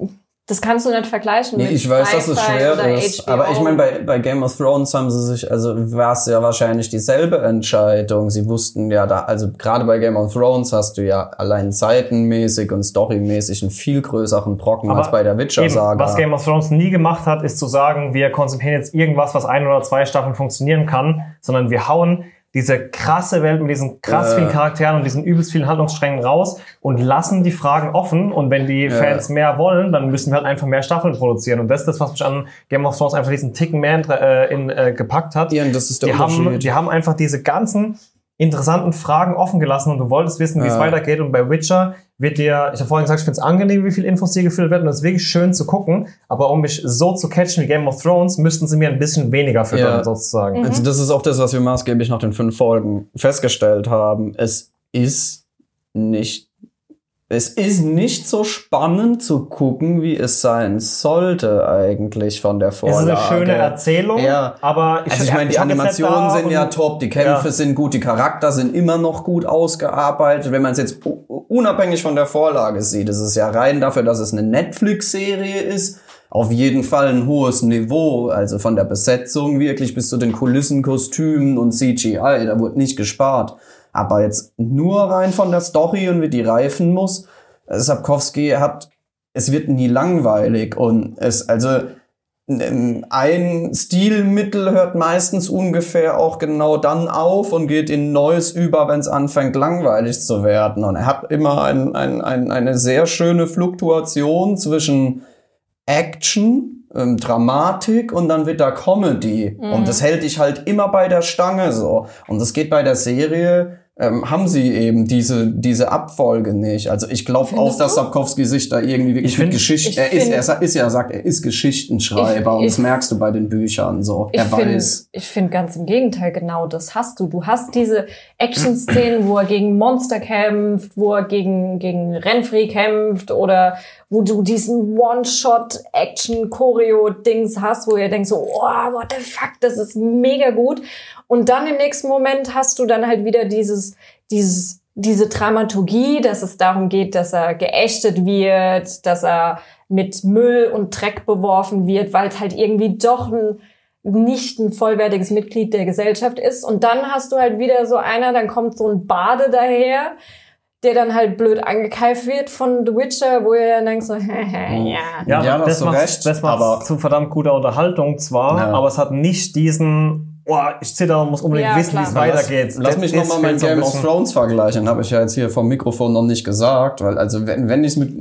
das kannst du nicht vergleichen Nee, mit ich weiß, dass es schwer ist. HBO. Aber ich meine, bei, bei Game of Thrones haben sie sich, also war es ja wahrscheinlich dieselbe Entscheidung. Sie wussten ja da, also gerade bei Game of Thrones hast du ja allein seitenmäßig und storymäßig einen viel größeren Brocken Aber als bei der Witcher-Saga. was Game of Thrones nie gemacht hat, ist zu sagen, wir konzipieren jetzt irgendwas, was ein oder zwei Staffeln funktionieren kann, sondern wir hauen diese krasse Welt mit diesen krass Äh. vielen Charakteren und diesen übelst vielen Handlungssträngen raus und lassen die Fragen offen. Und wenn die Fans mehr wollen, dann müssen wir halt einfach mehr Staffeln produzieren. Und das ist das, was mich an Game of Thrones einfach diesen Ticken mehr in, äh, in, äh, gepackt hat. Ja, und das ist der die haben, die haben einfach diese ganzen interessanten Fragen offen gelassen und du wolltest wissen, wie es Ja. weitergeht. Und bei Witcher wird dir, ich habe vorhin gesagt, ich finde es angenehm, wie viel Infos hier gefüllt werden und es ist wirklich schön zu gucken. Aber um mich so zu catchen wie Game of Thrones, müssten sie mir ein bisschen weniger füttern, Ja. sozusagen. Also das ist auch das, was wir maßgeblich nach den fünf Folgen festgestellt haben. Es ist nicht, es ist nicht so spannend zu gucken, wie es sein sollte eigentlich von der Es ist Vorlage. eine schöne Erzählung, Ja. aber Also ich meine, die Animationen sind ja top, die Kämpfe Ja. sind gut, die Charakter sind immer noch gut ausgearbeitet. Wenn man es jetzt unabhängig von der Vorlage sieht, ist es ja rein dafür, dass es eine Netflix-Serie ist. Auf jeden Fall ein hohes Niveau, also von der Besetzung wirklich bis zu den Kulissen, Kostümen und CGI, da wurde nicht gespart. Aber jetzt nur rein von der Story und wie die reifen muss, Sapkowski hat, es wird nie langweilig und es, also, ähm, ein Stilmittel hört meistens ungefähr auch genau dann auf und geht in Neues über, wenn es anfängt langweilig zu werden. Und er hat immer ein, ein, ein, eine sehr schöne Fluktuation zwischen Action, ähm, Dramatik und dann wieder Comedy. Und das hält dich halt immer bei der Stange so. Und das geht bei der Serie, ähm, haben sie eben diese, diese Abfolge nicht. Also ich glaube auch, dass? Sapkowski sich da irgendwie wirklich Ich find- mit Geschichten, ich er ist, find- er ist ja, sagt, er ist Geschichtenschreiber Ich- und das ich- merkst du bei den Büchern so. Ich er finde weiß. ich find ganz im Gegenteil, genau das hast du. Du hast diese Action-Szenen, wo er gegen Monster kämpft, wo er gegen, gegen Renfri kämpft oder wo du diesen One-Shot-Action-Choreo-Dings hast, wo ihr denkst so, oh, what the fuck, das ist mega gut. Und dann im nächsten Moment hast du dann halt wieder dieses, dieses, diese Dramaturgie, dass es darum geht, dass er geächtet wird, dass er mit Müll und Dreck beworfen wird, weil es halt irgendwie doch ein nicht ein vollwertiges Mitglied der Gesellschaft ist. Und dann hast du halt wieder so einer, dann kommt so ein Bade daher, der dann halt blöd angekeift wird von The Witcher, wo ihr dann denkt so, *laughs* ja. Ja, Ja, hast das du macht recht, das macht's aber- zu verdammt guter Unterhaltung zwar, Ja. aber es hat nicht diesen, oh, ich zitter und muss unbedingt Ja, wissen, wie es weitergeht. Lass mich Das nochmal fehlt mit so ein Game of. Thrones vergleichen, habe ich ja jetzt hier vom Mikrofon noch nicht gesagt, weil also wenn, wenn ich mit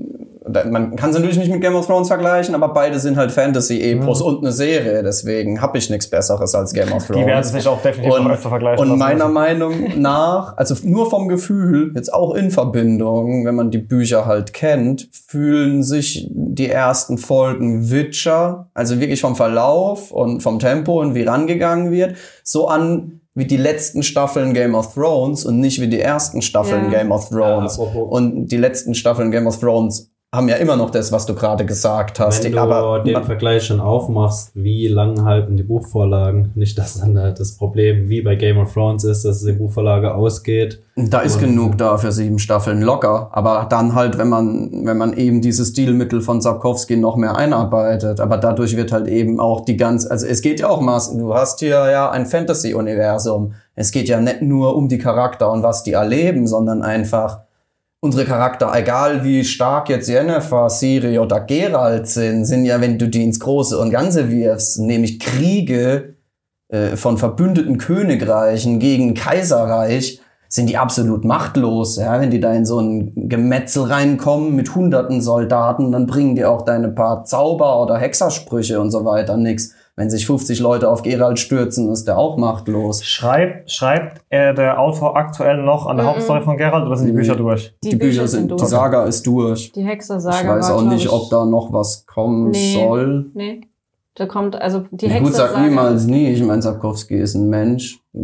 man kann es natürlich nicht mit Game of Thrones vergleichen, aber beide sind halt Fantasy-Epos und eine Serie, deswegen habe ich nichts Besseres als Game of Thrones. Die werden sich auch definitiv und, noch öfter vergleichen und meiner müssen. Meinung *laughs* nach, also nur vom Gefühl, jetzt auch in Verbindung, wenn man die Bücher halt kennt, fühlen sich die ersten Folgen Witcher, also wirklich vom Verlauf und vom Tempo und wie rangegangen wird, so an wie die letzten Staffeln Game of Thrones und nicht wie die ersten Staffeln Ja. Game of Thrones. Ja, und die letzten Staffeln Game of Thrones haben ja immer noch das, was du gerade gesagt hast. Wenn du aber den Vergleich schon aufmachst, wie lang halten die Buchvorlagen? *laughs* Nicht, dass dann das Problem wie bei Game of Thrones ist, dass die Buchvorlage ausgeht. Da ist genug da für sieben Staffeln locker. Aber dann halt, wenn man, wenn man eben dieses Stilmittel von Sapkowski noch mehr einarbeitet. Aber dadurch wird halt eben auch die ganz, also es geht ja auch maßen, du hast hier ja ein Fantasy-Universum. Es geht ja nicht nur um die Charakter und was die erleben, sondern einfach unsere Charakter, egal wie stark jetzt Yennefer, Siri oder Geralt sind, sind ja, wenn du die ins Große und Ganze wirfst, nämlich Kriege äh, von verbündeten Königreichen gegen Kaiserreich, sind die absolut machtlos. Ja? Wenn die da in so ein Gemetzel reinkommen mit hunderten Soldaten, dann bringen die auch deine paar Zauber oder Hexersprüche und so weiter nix. Wenn sich 50 Leute auf Geralt stürzen, ist der auch machtlos. Schreibt, schreibt äh, der Autor aktuell noch an der Mhm. Hauptstory von Geralt oder sind die. Bücher durch? Die, Bücher, sind durch. die Saga ist durch. Die Ich Hexersaga weiß war, auch nicht, ich, ob da noch was kommen Nee. soll. Nee. Da kommt, also die Hexe gut, sag niemals nie. Ich meine, Sapkowski ist ein Mensch. *laughs*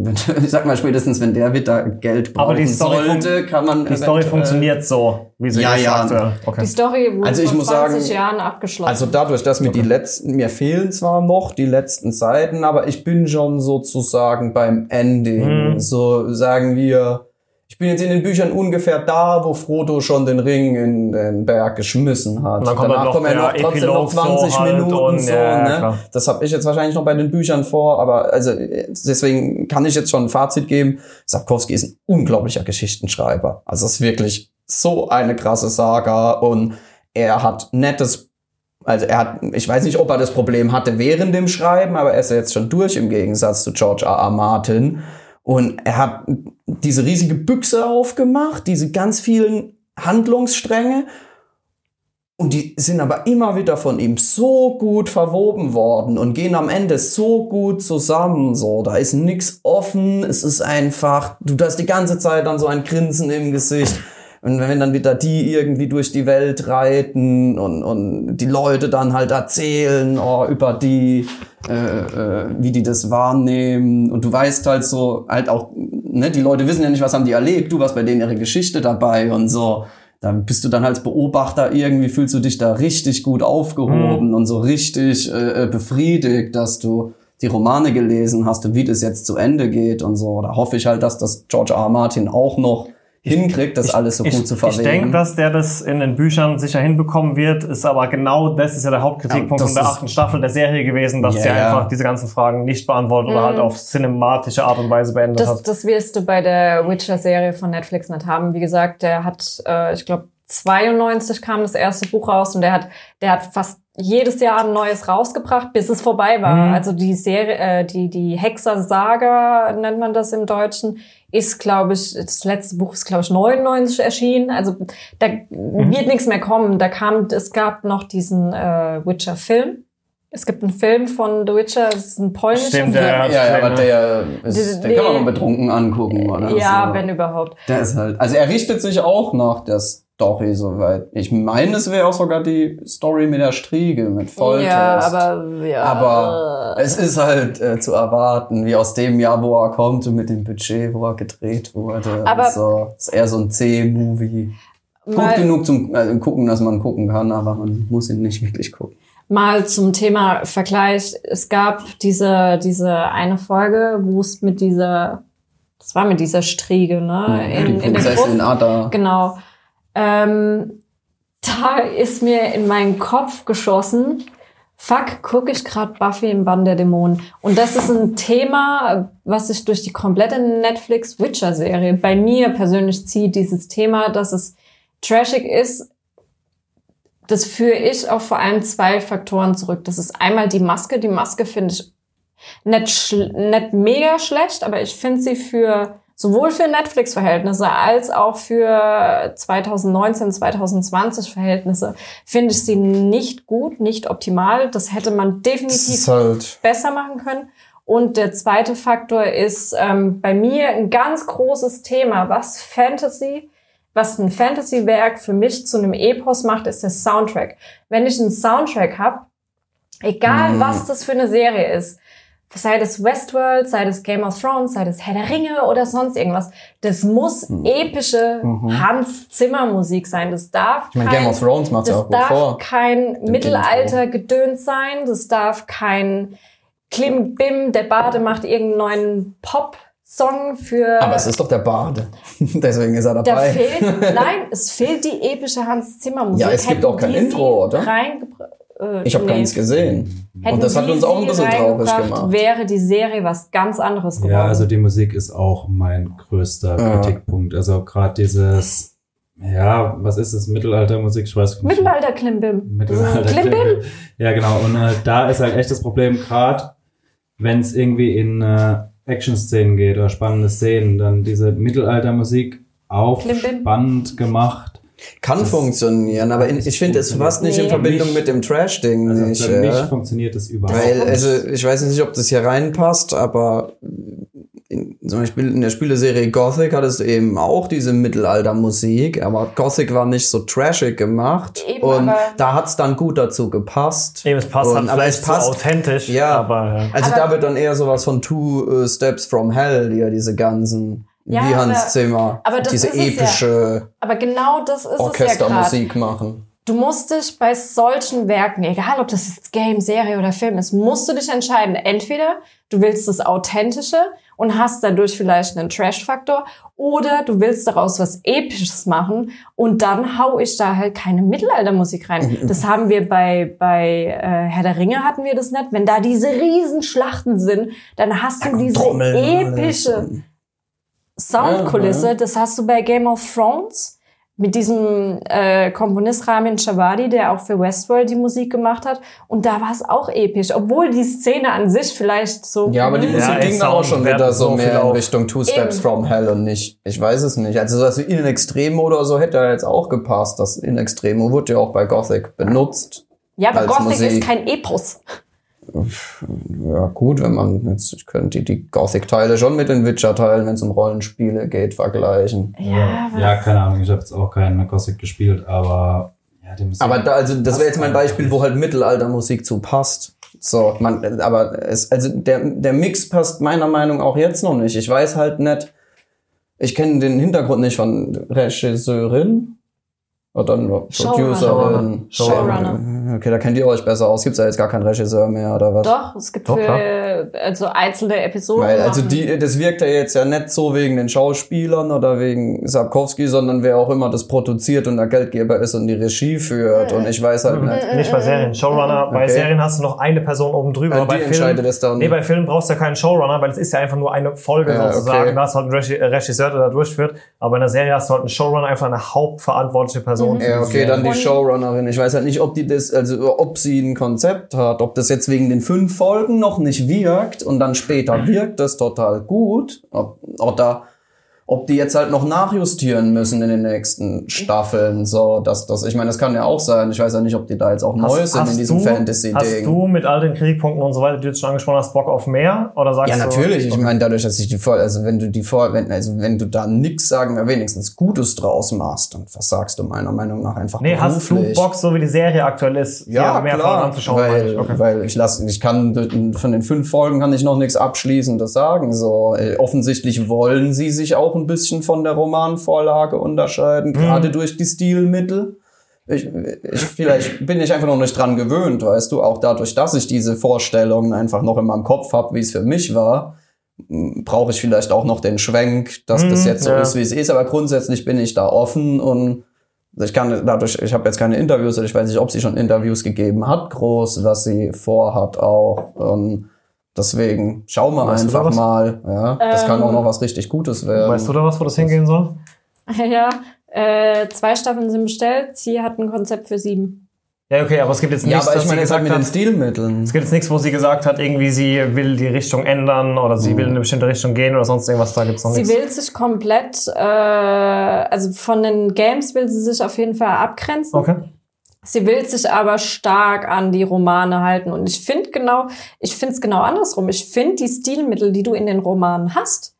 Ich sag mal, spätestens wenn der wieder Geld brauchen Aber die Story sollte, kann man Die Story funktioniert so, wie sie Ja, ist ja. aktuell. Okay. Die Story wurde Also ich vor muss 20 sagen, Jahren abgeschlossen. Also dadurch, dass mir die letzten, mir fehlen zwar noch die letzten Seiten, aber ich bin schon sozusagen beim Ending. Mhm. So sagen wir, ich bin jetzt in den Büchern ungefähr da, wo Frodo schon den Ring in den Berg geschmissen hat. Und dann kommt Danach noch kommen ja noch trotzdem noch Epilog so 20 halt Minuten und- so. ja, ne? klar. Das habe ich jetzt wahrscheinlich noch bei den Büchern vor, aber also deswegen kann ich jetzt schon ein Fazit geben. Sapkowski ist ein unglaublicher Geschichtenschreiber. Also es ist wirklich so eine krasse Saga und er hat nettes also er hat, ich weiß nicht, ob er das Problem hatte während dem Schreiben, aber er ist ja jetzt schon durch im Gegensatz zu George R. R. Martin. Und er hat diese riesige Büchse aufgemacht, diese ganz vielen Handlungsstränge. Und die sind aber immer wieder von ihm so gut verwoben worden und gehen am Ende so gut zusammen. So, da ist nix offen. Es ist einfach, du hast die ganze Zeit dann so ein Grinsen im Gesicht. Und wenn dann wieder die irgendwie durch die Welt reiten und, und die Leute dann halt erzählen oh, über die, äh, äh, wie die das wahrnehmen. Und du weißt halt so, halt auch, ne, die Leute wissen ja nicht, was haben die erlebt. Du warst bei denen ihre Geschichte dabei und so. Dann bist du dann als Beobachter irgendwie, fühlst du dich da richtig gut aufgehoben und so richtig äh, äh, befriedigt, dass du die Romane gelesen hast und wie das jetzt zu Ende geht und so. Da hoffe ich halt, dass das George R. R. Martin auch noch hinkriegt, das alles so ich, gut zu Ich verweben. denke, dass der das in den Büchern sicher hinbekommen wird, ist aber genau das ist ja der Hauptkritikpunkt Ja, von der achten Staffel der Serie gewesen, dass Ja, sie einfach diese ganzen Fragen nicht beantwortet oder halt auf cinematische Art und Weise beendet Das, hat. das wirst du bei der Witcher-Serie von Netflix nicht haben. Wie gesagt, der hat, äh, ich glaube, 92 kam das erste Buch raus und der hat, der hat fast jedes Jahr ein neues rausgebracht, bis es vorbei war. Mhm. Also die Serie, äh, die die Hexer-Saga nennt man das im Deutschen, ist, glaube ich, das letzte Buch ist, glaube ich, 99 erschienen. Also da Mhm. wird nichts mehr kommen. Da kam, es gab noch diesen äh, Witcher-Film. Es gibt einen Film von The Witcher, es ist ein polnischer Stimmt, Film. der- ja, ja, aber der, ist, den kann man mal betrunken angucken, oder? Ja, so. wenn überhaupt. Der ist halt, also er richtet sich auch nach der Story soweit. Ich meine, es wäre auch sogar die Story mit der Striege, mit Volltest. Ja, aber ja. Aber es ist halt äh, zu erwarten, wie aus dem Jahr, wo er kommt und mit dem Budget, wo er gedreht wurde. Aber- und so. Ist eher so ein C-Movie. Gut genug zum äh, Gucken, dass man gucken kann, aber man muss ihn nicht wirklich gucken. mal zum Thema Vergleich. Es gab diese, diese eine Folge, wo es mit dieser, das war mit dieser Striege, ne? die In, in der Prinzessin Gruft. Ada. Genau. Ähm, da *laughs* ist mir in meinen Kopf geschossen, fuck, gucke ich gerade Buffy im Bann der Dämonen. Und das ist ein Thema, was sich durch die komplette Netflix-Witcher-Serie bei mir persönlich zieht, dieses Thema, dass es trashig ist. Das führe ich auf vor allem zwei Faktoren zurück. Das ist einmal die Maske. Die Maske finde ich nicht, nicht mega schlecht, aber ich finde sie für sowohl für Netflix-Verhältnisse als auch für 2019, 2020 Verhältnisse finde ich sie nicht gut, nicht optimal. Das hätte man definitiv halt. besser machen können. Und der zweite Faktor ist ähm, bei mir ein ganz großes Thema, was Fantasy, was ein Fantasy-Werk für mich zu einem Epos macht, ist der Soundtrack. Wenn ich einen Soundtrack habe, egal Mm. was das für eine Serie ist, sei das Westworld, sei das Game of Thrones, sei das Herr der Ringe oder sonst irgendwas, das muss Mm. epische Mhm. Hans Zimmer Musik sein. Das darf Ich meine, kein- Game of Thrones macht ja das auch darf vor. kein Mittelalter-Gedöns sein. Das darf kein Klimbim, der Bade macht irgendeinen neuen Pop-Song für... Aber es ist doch der Bade. *laughs* Deswegen ist er da dabei. fehlt, *laughs* nein, es fehlt die epische Hans Zimmer Musik. Ja, es gibt Hätten auch kein Intro, oder? Äh, Ich habe nee. keins gesehen. Hätten Und das hat uns auch ein bisschen traurig gemacht. Wäre die Serie was ganz anderes geworden. Ja, also die Musik ist auch mein größter Ja. Kritikpunkt. Also gerade dieses, ja, was ist es, Mittelaltermusik? Ich weiß nicht. Mittelalter Klimbim. Mittelalter. Klimbim. Ja, genau. Und äh, da ist halt echt das Problem, gerade wenn es irgendwie in äh, Action-Szenen geht oder spannende Szenen, dann diese Mittelaltermusik auf Klimbim. spannend gemacht. Kann Das- funktionieren, aber in, ich finde es fast nicht in Nee. Verbindung mit dem Trash-Ding Also nicht. für mich ja. funktioniert das überhaupt Weil, nicht. also ich weiß nicht, ob das hier reinpasst, aber in, zum Beispiel in der Spieleserie Gothic hattest du eben auch diese Mittelaltermusik, aber Gothic war nicht so trashig gemacht Eben, und da hat's dann gut dazu gepasst. Eben, es passt und, halt aber es passt so authentisch. Ja. aber ja. Also Aber- da wird dann eher sowas von Two äh, Steps from Hell, die ja diese ganzen, Ja, wie aber- Hans Zimmer, aber das diese ist es ja. epische Aber genau das ist es ja. Orchestermusik machen. Du musst dich bei solchen Werken, egal ob das jetzt Game, Serie oder Film ist, musst du dich entscheiden. Entweder du willst das Authentische und hast dadurch vielleicht einen Trash-Faktor oder du willst daraus was Episches machen und dann hau ich da halt keine Mittelaltermusik rein. Das haben wir bei, bei äh, Herr der Ringe hatten wir das nicht. Wenn da diese Riesenschlachten sind, dann hast du diese Trommeln und alles. Soundkulisse. Ja, Das hast du bei Game of Thrones mit diesem äh, Komponist Ramin Djawadi, der auch für Westworld die Musik gemacht hat. Und da war es auch episch, obwohl die Szene an sich vielleicht so. Ja, aber die Ja, Musik ey, ging dann auch schon wieder so mehr in. Richtung Two Steps Eben. from Hell und nicht, ich weiß es nicht. Also das In Extremo oder so hätte er jetzt auch gepasst. Das In Extremo wurde ja auch bei Gothic benutzt. ja, aber Gothic Musik. ist kein Epos. Ja gut, wenn man jetzt, ich könnte die Gothic-Teile schon mit den Witcher-Teilen, wenn es um Rollenspiele geht, vergleichen. Ja, Ja, keine Ahnung, ich habe jetzt auch keinen Gothic gespielt, aber ja, die Musik. Aber da, also das wäre jetzt mein Beispiel, wo halt Mittelaltermusik zu passt. So, man, aber es, also der, der Mix passt meiner Meinung auch jetzt noch nicht. Ich weiß halt nicht, ich kenne den Hintergrund nicht von Regisseurin oder dann Producerin. Showrunner. Okay, da kennt ihr euch besser aus. Gibt's ja jetzt gar keinen Regisseur mehr oder was? doch, es gibt Doch, für also einzelne Episoden. Weil, also die, das wirkt ja jetzt ja nicht so wegen den Schauspielern oder wegen Sapkowski, sondern wer auch immer das produziert und der Geldgeber ist und die Regie führt. Und ich weiß halt nicht. Nicht bei Serien. Showrunner, bei Okay. Serien hast du noch eine Person oben drüber. Ja, bei die entscheidet es dann. Nee, bei Filmen brauchst du ja keinen Showrunner, weil es ist ja einfach nur eine Folge Ja, sozusagen. okay. Da hast du halt einen Regi- Regisseur, der da durchführt. Aber in der Serie hast du halt einen Showrunner, einfach eine hauptverantwortliche Person. Ja, okay, dann die Showrunnerin. Ich weiß halt nicht, ob die das, also ob sie ein Konzept hat, ob das jetzt wegen den fünf Folgen noch nicht wirkt und dann später *clears throat* wirkt das total gut. Ob, oder ob die jetzt halt noch nachjustieren müssen in den nächsten Staffeln. So, dass das, ich meine, das kann ja auch sein. Ich weiß ja nicht, ob die da jetzt auch neu sind in diesem du, Hast Fantasy-Ding. du mit all den Kriegpunkten und so weiter, die du jetzt schon angesprochen hast, Bock auf mehr? Oder sagst Ja, du, natürlich. Ich meine, dadurch, dass ich die Vor, also wenn du die Vor, wenn, also wenn du da nix sagen, wir wenigstens Gutes draus machst, dann versagst du meiner Meinung nach einfach Nee, hast du beruflich. Bock, so wie die Serie aktuell ist, Ja, mehr klar, voranzuschauen? meine weil, ich. Okay. weil ich lasse, ich kann von den fünf Folgen kann ich noch nichts Abschließendes sagen. So äh, offensichtlich wollen sie sich auch ein bisschen von der Romanvorlage unterscheiden, gerade durch die Stilmittel. Ich, ich, vielleicht bin ich einfach noch nicht dran gewöhnt, weißt du, auch dadurch, dass ich diese Vorstellungen einfach noch in meinem Kopf habe, wie es für mich war, m, brauche ich vielleicht auch noch den Schwenk, dass das Mhm, jetzt so ja. ist, wie es ist. Aber grundsätzlich bin ich da offen und ich kann dadurch, ich habe jetzt keine Interviews, oder ich weiß nicht, ob sie schon Interviews gegeben hat, groß, was sie vorhat auch. Und deswegen schauen wir Weißt einfach mal. Ja, das kann Ähm, auch noch was richtig Gutes werden. Weißt du da was, wo das hingehen soll? *laughs* ja, äh, zwei Staffeln sind bestellt. Sie hat ein Konzept für sieben. Ja, okay, aber es gibt jetzt ja, nichts, aber dass ich meine sie jetzt halt gesagt mit den hat, Stilmitteln. es gibt jetzt nichts, wo sie gesagt hat, irgendwie sie will die Richtung ändern oder sie will in eine bestimmte Richtung gehen oder sonst irgendwas, da gibt's noch Sie nichts. will sich komplett, äh, also von den Games will sie sich auf jeden Fall abgrenzen. Okay. Sie will sich aber stark an die Romane halten. Und ich finde genau, ich finde es genau andersrum. Ich finde die Stilmittel, die du in den Romanen hast,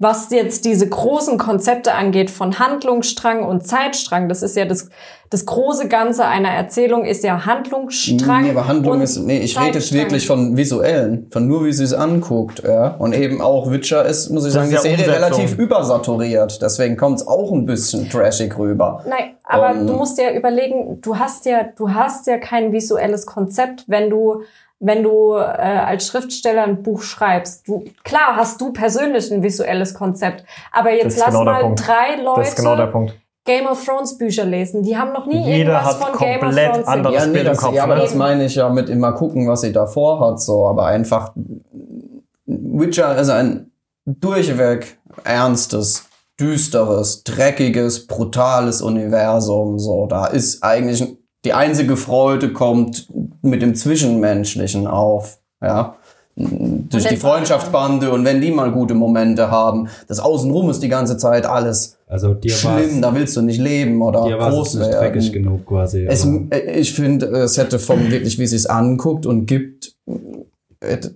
was jetzt diese großen Konzepte angeht von Handlungsstrang und Zeitstrang, das ist ja das, das große Ganze einer Erzählung, ist ja Handlungsstrang. Nee, aber Handlung und ist, nee, ich rede jetzt wirklich von visuellen, von nur wie sie es anguckt, ja. Und eben auch Witcher ist, muss ich Das sagen, die ist ja Serie Umsetzung. relativ übersaturiert. Deswegen kommt es auch ein bisschen trashig rüber. Nein, aber Ähm, du musst dir überlegen, du hast ja, du hast ja kein visuelles Konzept, wenn du, wenn du äh, als Schriftsteller ein Buch schreibst. Du, klar hast du persönlich ein visuelles Konzept, aber jetzt lass genau mal drei Leute Das ist genau der Punkt. Game of Thrones Bücher lesen. Die haben noch nie Jeder irgendwas hat von Game of komplett Thrones andere- gelesen. das Bild im das, Kopf, ja, aber ne? das meine ich ja mit immer gucken, was sie davor hat, so. Aber einfach, Witcher ist ein durchweg ernstes, düsteres, dreckiges, brutales Universum, so. Da ist eigentlich die einzige Freude kommt mit dem Zwischenmenschlichen auf, ja. Durch die Freundschaftsbande und wenn die mal gute Momente haben, das Außenrum ist die ganze Zeit alles Also dir schlimm, da willst du nicht leben oder dir war es groß nicht dreckig werden. genug quasi. Es, äh, ich finde, es hätte vom wirklich, wie sie es anguckt und gibt,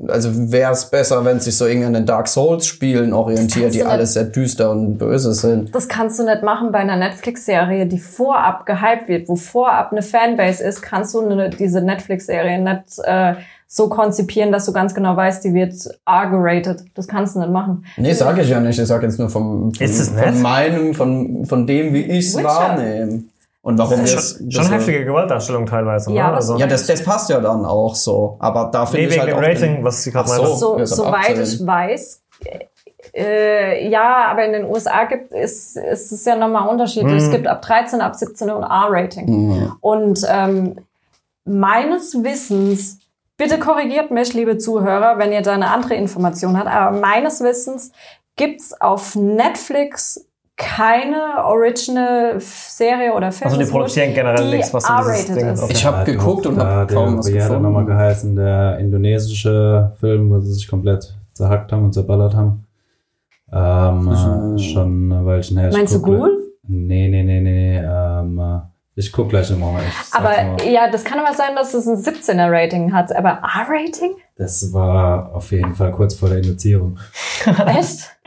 also wäre es besser, wenn sich so irgendwie an den Dark Souls Spielen orientiert, die alles sehr düster und böse sind. Das kannst du nicht machen bei einer Netflix-Serie, die vorab gehypt wird, wo vorab eine Fanbase ist, kannst du eine, diese Netflix-Serie nicht äh, so konzipieren, dass du ganz genau weißt, die wird R-gerated. Das kannst du nicht machen. Nee, sag ich ja nicht. Ich sag jetzt nur vom, von, Ist es nett? von meinem, von, von dem, wie ich es wahrnehme. Und warum ist es- schon, das schon so- heftige Gewaltdarstellung teilweise. Ja, ne? also, Ja, das, das passt ja dann auch so. Aber da finde nee, ich wegen halt dem auch Rating, den- was sie gerade so. So, soweit 18. ich weiß, äh, ja, aber in den USA gibt ist, ist es ja nochmal unterschiedlich. Es gibt ab 13, ab 17 und R-Rating. Mhm. Und ähm, meines Wissens, bitte korrigiert mich, liebe Zuhörer, wenn ihr da eine andere Information habt, aber meines Wissens gibt's auf Netflix keine Original-Serie oder Film. also die produzieren generell die nichts, was so Ding ist. Ich hab Ja, geguckt und da hab der, kaum was Wie hat er gefunden. nochmal geheißen? Der indonesische Film, wo sie sich komplett zerhackt haben und zerballert haben. Ähm, Mhm. äh, schon ein Weilchen her. Ich Meinst du Ghoul? Nee, nee, nee, nee. Ähm, äh, ich guck gleich im Moment. Ich sag's Aber mal. ja, das kann aber sein, dass es ein 17er-Rating hat. Aber R-Rating? Das war auf jeden Fall kurz vor der Induzierung. Echt? *laughs*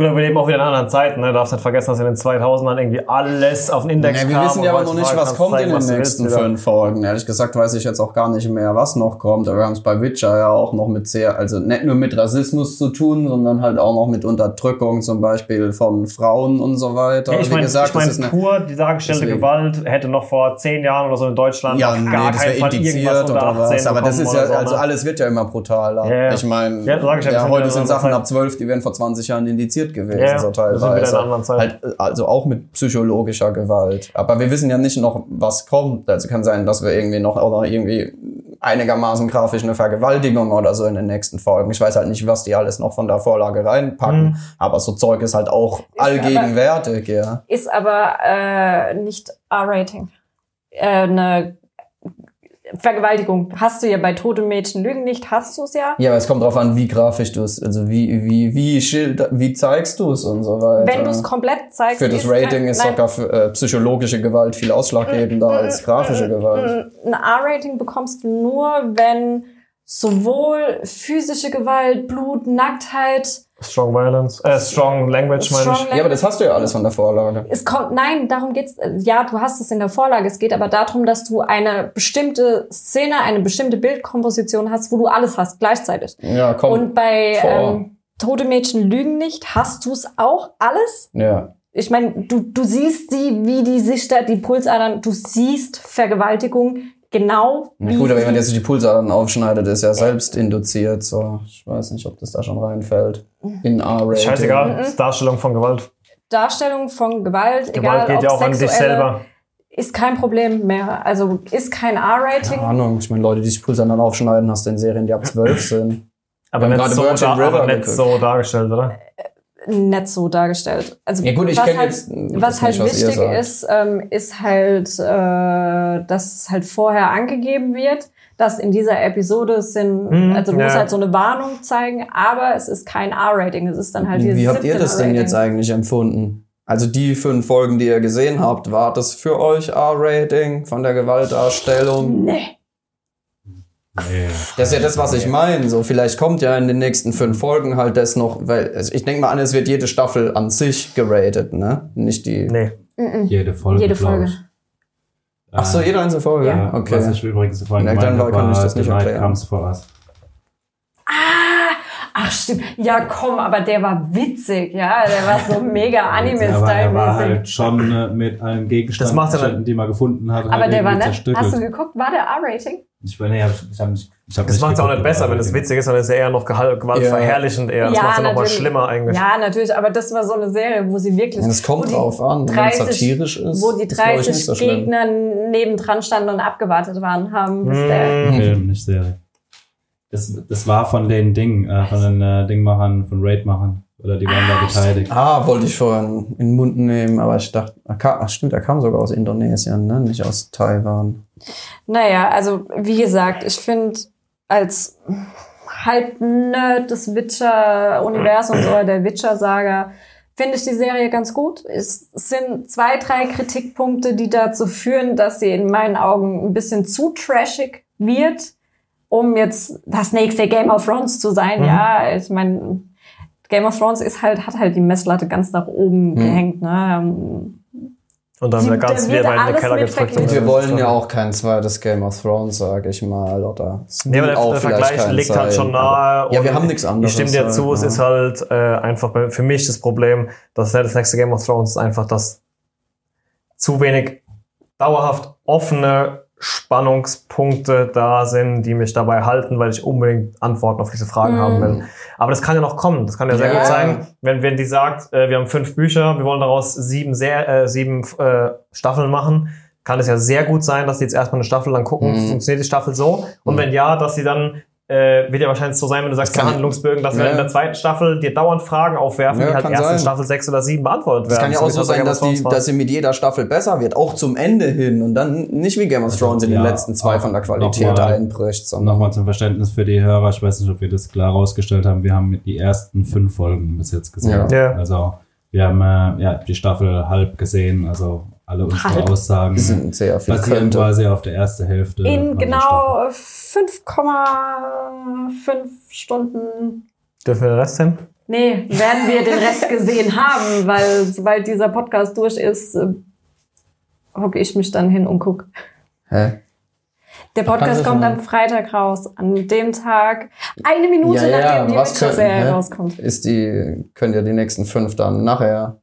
Gut, aber wir leben auch wieder in anderen Zeiten. Ne? Darfst nicht vergessen, dass in den 2000ern irgendwie alles auf den Index Ja, wir kam. wissen und ja aber noch nicht, was kommt zeigen, in den du willst nächsten wieder. fünf Folgen. Ehrlich gesagt weiß ich jetzt auch gar nicht mehr, was noch kommt. Aber wir haben es bei Witcher ja auch noch mit sehr, also nicht nur mit Rassismus zu tun, sondern halt auch noch mit Unterdrückung zum Beispiel von Frauen und so weiter. Ja, ich meine, ich mein, pur die dargestellte Deswegen. Gewalt hätte noch vor zehn Jahren oder so in Deutschland ja, nee, gar das keinen Fall irgendwas indiziert unter oder 18 was. Aber das ist ja, so, also ne? alles wird ja immer brutaler. Ja. Ich meine, Ja, ja, wir heute sind in Sachen ab 12, die wären vor 20 Jahren indiziert gewesen, Ja, so teilweise. Halt, äh, also auch mit psychologischer Gewalt. Aber wir wissen ja nicht noch, was kommt. Also kann sein, dass wir irgendwie noch oder irgendwie einigermaßen grafisch eine Vergewaltigung oder so in den nächsten Folgen. Ich weiß halt nicht, was die alles noch von der Vorlage reinpacken. Mhm. Aber so Zeug ist halt auch allgegenwärtig, ja. Ist aber äh, nicht R-Rating. Äh, eine Vergewaltigung hast du ja bei Tote Mädchen Lügen nicht, hast du es ja. Ja, aber es kommt drauf an, wie grafisch du es, also wie, wie, wie schild, wie zeigst du es und so weiter. Wenn du es komplett zeigst. Für das Rating ist sogar für, äh, psychologische Gewalt viel ausschlaggebender als grafische Gewalt. Ein R-Rating bekommst du nur, wenn sowohl physische Gewalt, Blut, Nacktheit, Strong Violence, äh, Strong Language meine Strong ich. Ja, aber das hast du ja alles von der Vorlage. Es kommt, nein, darum geht's. Ja, du hast es in der Vorlage. Es geht aber darum, dass du eine bestimmte Szene, eine bestimmte Bildkomposition hast, wo du alles hast gleichzeitig. Ja, komm. Und bei ähm, Tote Mädchen lügen nicht, hast du es auch alles? ja. Ich meine, du, du siehst sie, wie die sich da, die Pulsadern, du siehst Vergewaltigung genau. Na gut, aber wenn man sich die Pulsadern aufschneidet, ist ja selbst induziert. So, ich weiß nicht, ob das da schon reinfällt. In R-Rating. Scheißegal, ist Darstellung von Gewalt. Darstellung von Gewalt, Gewalt egal geht ob ja auch an dich sexuelle, selber. ist kein Problem mehr. Also ist kein R-Rating. Keine Ahnung. Ich meine, Leute, die sich Pulsadern aufschneiden, hast du in Serien, die ab 12 *laughs* sind. Aber nicht, so, da, River aber nicht so dargestellt, oder? Nicht so dargestellt. Also Ja gut, ich was kenne halt, jetzt was nicht, halt was ihr wichtig sagt. ist, ähm, ist halt, äh, dass es halt vorher angegeben wird, dass in dieser Episode sind, Hm, also du ja. musst halt so eine Warnung zeigen, aber es ist kein R-Rating, es ist dann halt dieses Wie habt ihr das denn 17er jetzt eigentlich empfunden? Also die fünf Folgen, die ihr gesehen habt, war das für euch R-Rating von der Gewaltdarstellung? Nee. Nee. Das ist ja das, was ich meine. So, vielleicht kommt ja in den nächsten fünf Folgen halt das noch, weil also ich denke mal an, es wird jede Staffel an sich geratet, ne? Nicht die. Nee. Mhm. Jede Folge. Jede Folge. ich. Ach so, jede einzelne Folge. Ja. Okay. Was ich übrigens vorhin Na, gemeint dann habe, kann ich war das nicht erklären. Comes for Us. Ah, ach stimmt. Ja, komm, aber der war witzig, ja. Der war so *laughs* mega Aber er war halt schon äh, mit allen ja Gegenständen, die man gefunden hat, aber halt der war nett. zerstückelt. Hast du geguckt? War der R-Rating? Ich meine, ich habe ich hab nicht, ich hab Das nicht macht es auch nicht besser, wenn es witzig ist, sondern es ist ja eher noch gewaltverherrlichend eher. Das Ja, macht es ja nochmal natürlich. schlimmer eigentlich. Ja, natürlich, aber das war so eine Serie, wo sie wirklich. Es wo kommt die drauf an, wenn es 30 satirisch ist. Wo die ist, glaub ich, 30 nicht so. Gegner nebendran standen und abgewartet waren, haben, bis Mm. der. Film, nicht Serie. Das, das war von den Ding, äh, von den äh, Dingmachern, von Raid-Machern. Oder die waren da beteiligt. Ah, wollte ich vorhin in den Mund nehmen, aber ich dachte, er kam, ach stimmt, er kam sogar aus Indonesien, ne? Nicht aus Taiwan. Naja, also wie gesagt, ich finde als Halb-Nerd des Witcher-Universums *clears throat* oder der Witcher-Saga finde ich die Serie ganz gut. Es sind zwei, drei Kritikpunkte, die dazu führen, dass sie in meinen Augen ein bisschen zu trashig wird. Um jetzt das nächste Game of Thrones zu sein. Mhm. Ja, ich meine, Game of Thrones ist halt, hat halt die Messlatte ganz nach oben gehängt. Ne? Und dann Sie- wird ganz da wird in den Keller gedrückt. Und wir wollen ja auch kein zweites Game of Thrones, sag ich mal, oder? Es Nee, aber der, auch der Vergleich liegt halt schon nahe. Ja, wir haben nichts anderes. Ich stimme dir halt, zu, es ja. ist halt äh, einfach für mich das Problem, dass das nächste Game of Thrones ist einfach, dass zu wenig dauerhaft offene Spannungspunkte da sind, die mich dabei halten, weil ich unbedingt Antworten auf diese Fragen Mhm. haben will. Aber das kann ja noch kommen. Das kann ja sehr Ja. gut sein, wenn, wenn die sagt, äh, wir haben fünf Bücher, wir wollen daraus sieben, sehr, äh, sieben äh, Staffeln machen, kann es ja sehr gut sein, dass die jetzt erstmal eine Staffel dann gucken, Mhm. funktioniert die Staffel so. Und Mhm. wenn ja, dass sie dann äh, wird ja wahrscheinlich so sein, wenn du sagst, Verhandlungsbögen, dass wir Ja. in der zweiten Staffel dir dauernd Fragen aufwerfen, Ja, die halt in sein. Staffel 6 oder 7 beantwortet werden. Es kann ja auch so sein, dass, die, dass sie mit jeder Staffel besser wird, auch zum Ende hin und dann nicht wie Game of Thrones in den Ja, letzten zwei von der Qualität einbricht, nochmal zum Verständnis für die Hörer, ich weiß nicht, ob wir das klar rausgestellt haben, wir haben die ersten fünf Folgen bis jetzt gesehen. Ja. Ja. Also wir haben äh, ja, die Staffel halb gesehen, also alle unsere Halb. Aussagen die sind sehr viel basieren könnte. quasi auf der ersten Hälfte. In genau 5,5 Stunden. Dürfen wir den Rest hin? Nee, werden wir den Rest *laughs* gesehen haben, weil sobald dieser Podcast durch ist, äh, hocke ich mich dann hin und gucke. Hä? Der Podcast kommt am Freitag raus. An dem Tag, eine Minute Ja, ja, nachdem die was Witcher-Serie hä? rauskommt. Ist die, können ja die nächsten fünf dann nachher.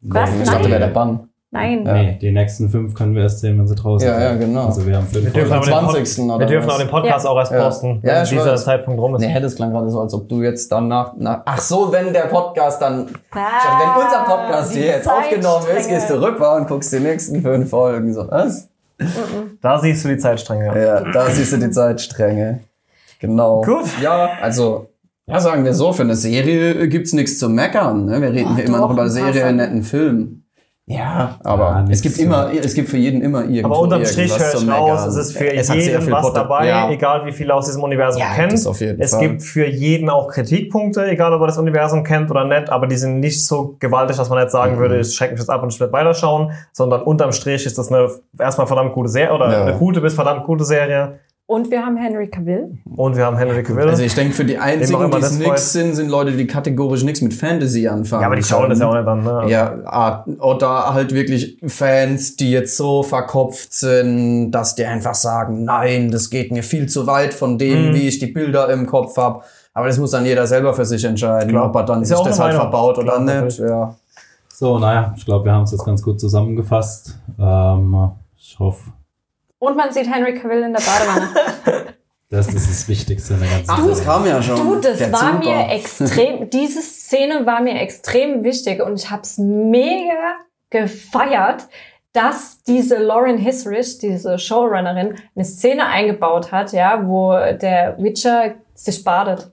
Was? Ich dachte, wäre der Bann. Nein. Ja. Nee, die nächsten fünf können wir erst sehen, wenn sie draußen Ja, sind. ja, genau. Also wir haben fünf Wir dürfen Am Folgen. aber den Pod- 20. oder Wir dürfen was? auch den Podcast Ja. auch erst Ja. posten, Ja, wenn ich dieser. Zeitpunkt rum ist. Nee, das klang gerade so, als ob du jetzt dann nach, nach. Ach so, wenn der Podcast dann. Ah, wenn unser Podcast hier jetzt aufgenommen ist, gehst du rüber und guckst die nächsten fünf Folgen. So, was? Da siehst du die Zeitstränge. Ja, da siehst du die Zeitstränge. Genau. Gut. Ja, also, ja, sagen wir so, für eine Serie gibt's nichts zu meckern. Ne? Wir reden Ach, hier immer noch über ein paar Serie, Sachen. netten Film. Ja, aber Ja, es gibt zu- immer, es gibt für jeden immer irgendwo Aber unterm Strich irgendwas höre zu ich raus, es ist für Es jeden was Poten- dabei, Ja. egal wie viele aus diesem Universum Ja, kennt. das auf jeden es Fall. gibt für jeden auch Kritikpunkte, egal ob er das Universum kennt oder nicht, aber die sind nicht so gewaltig, dass man jetzt sagen Mhm. würde, ich schrecke mich jetzt ab und ich werde weiterschauen, sondern unterm Strich ist das eine erstmal verdammt gute Serie oder Ja. eine gute bis verdammt gute Serie. Und wir haben Henry Cavill. Und wir haben Henry Cavill. Also ich denke, für die einzigen, die es nix sind, sind Leute, die kategorisch nichts mit Fantasy anfangen. ja, aber die schauen können. das ja auch nicht an. Ne? Ja, ah, oder halt wirklich Fans, die jetzt so verkopft sind, dass die einfach sagen, nein, das geht mir viel zu weit von dem, Mhm. wie ich die Bilder im Kopf hab. Aber das muss dann jeder selber für sich entscheiden, Klar. ob er dann Ist sich das halt verbaut oder Klar, nicht. Ja. So, naja, ich glaube, wir haben es jetzt ganz gut zusammengefasst. Ähm, ich hoffe, Und man sieht Henry Cavill in der Badewanne. *laughs* das ist das Wichtigste in der ganzen Ach, das kam ja schon. Du, das Der war super. mir extrem, *laughs* diese Szene war mir extrem wichtig und ich hab's mega gefeiert, dass diese Lauren Hisrich, diese Showrunnerin, eine Szene eingebaut hat, ja, wo der Witcher sich badet.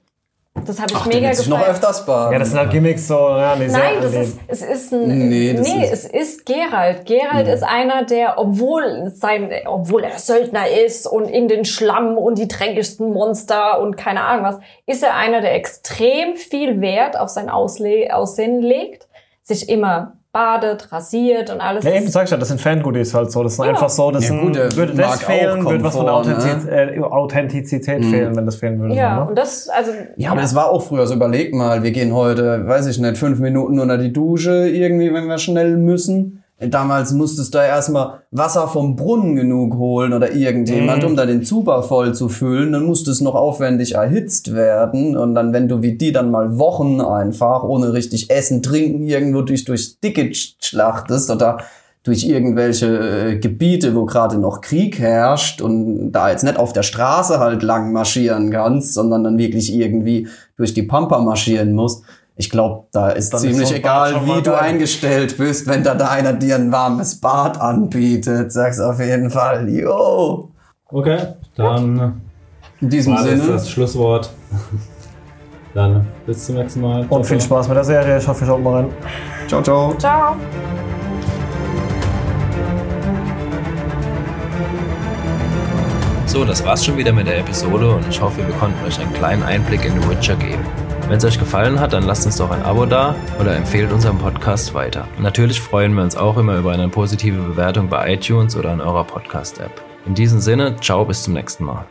Das habe ich Ach, mega sich noch öfters baden. Ja, das sind halt Gimmicks so, ja, die Nein, das ist, es ist ein, Nee, nee, ist- es ist Gerald. Gerald ist einer, der, obwohl sein, obwohl er Söldner ist und in den Schlamm und die dreckigsten Monster und keine Ahnung was, ist er einer, der extrem viel Wert auf sein Ausle Aussehen legt, sich immer badet, rasiert und alles. Ja, eben sag ich ja, das sind Fangoodies halt so. Das sind einfach so, das Ja, gut, der würde das fehlen, würde was von der ne? Authentizität, äh, Authentizität fehlen, wenn das fehlen würde. ja, so, ne? und das, also, Ja, aber das war auch früher so. Überleg mal, wir gehen heute, weiß ich nicht, fünf Minuten unter die Dusche irgendwie, wenn wir schnell müssen. Damals musstest du erstmal Wasser vom Brunnen genug holen oder irgendjemand, Mhm. um da den Zuber voll zu füllen. Dann musste es noch aufwendig erhitzt werden. Und dann, wenn du wie die dann mal Wochen einfach ohne richtig Essen, Trinken irgendwo durch, durchs Dicke schlachtest oder durch irgendwelche äh, Gebiete, wo gerade noch Krieg herrscht und da jetzt nicht auf der Straße halt lang marschieren kannst, sondern dann wirklich irgendwie durch die Pampa marschieren musst. Ich glaube, da ist Dann ziemlich so egal, wie du eingestellt bist, wenn da, da einer dir ein warmes Bad anbietet. Sag's auf jeden Fall, yo. Okay, dann In diesem war das Sinne. das Schlusswort. Dann bis zum nächsten Mal. Und viel Spaß mit der Serie. Ich hoffe, ihr schaut mal rein. Ciao, ciao. ciao. So, das war's schon wieder mit der Episode und ich hoffe, wir konnten euch einen kleinen Einblick in The Witcher geben. Wenn es euch gefallen hat, dann lasst uns doch ein Abo da oder empfehlt unseren Podcast weiter. Natürlich freuen wir uns auch immer über eine positive Bewertung bei iTunes oder in eurer Podcast-App. In diesem Sinne, ciao, bis zum nächsten Mal.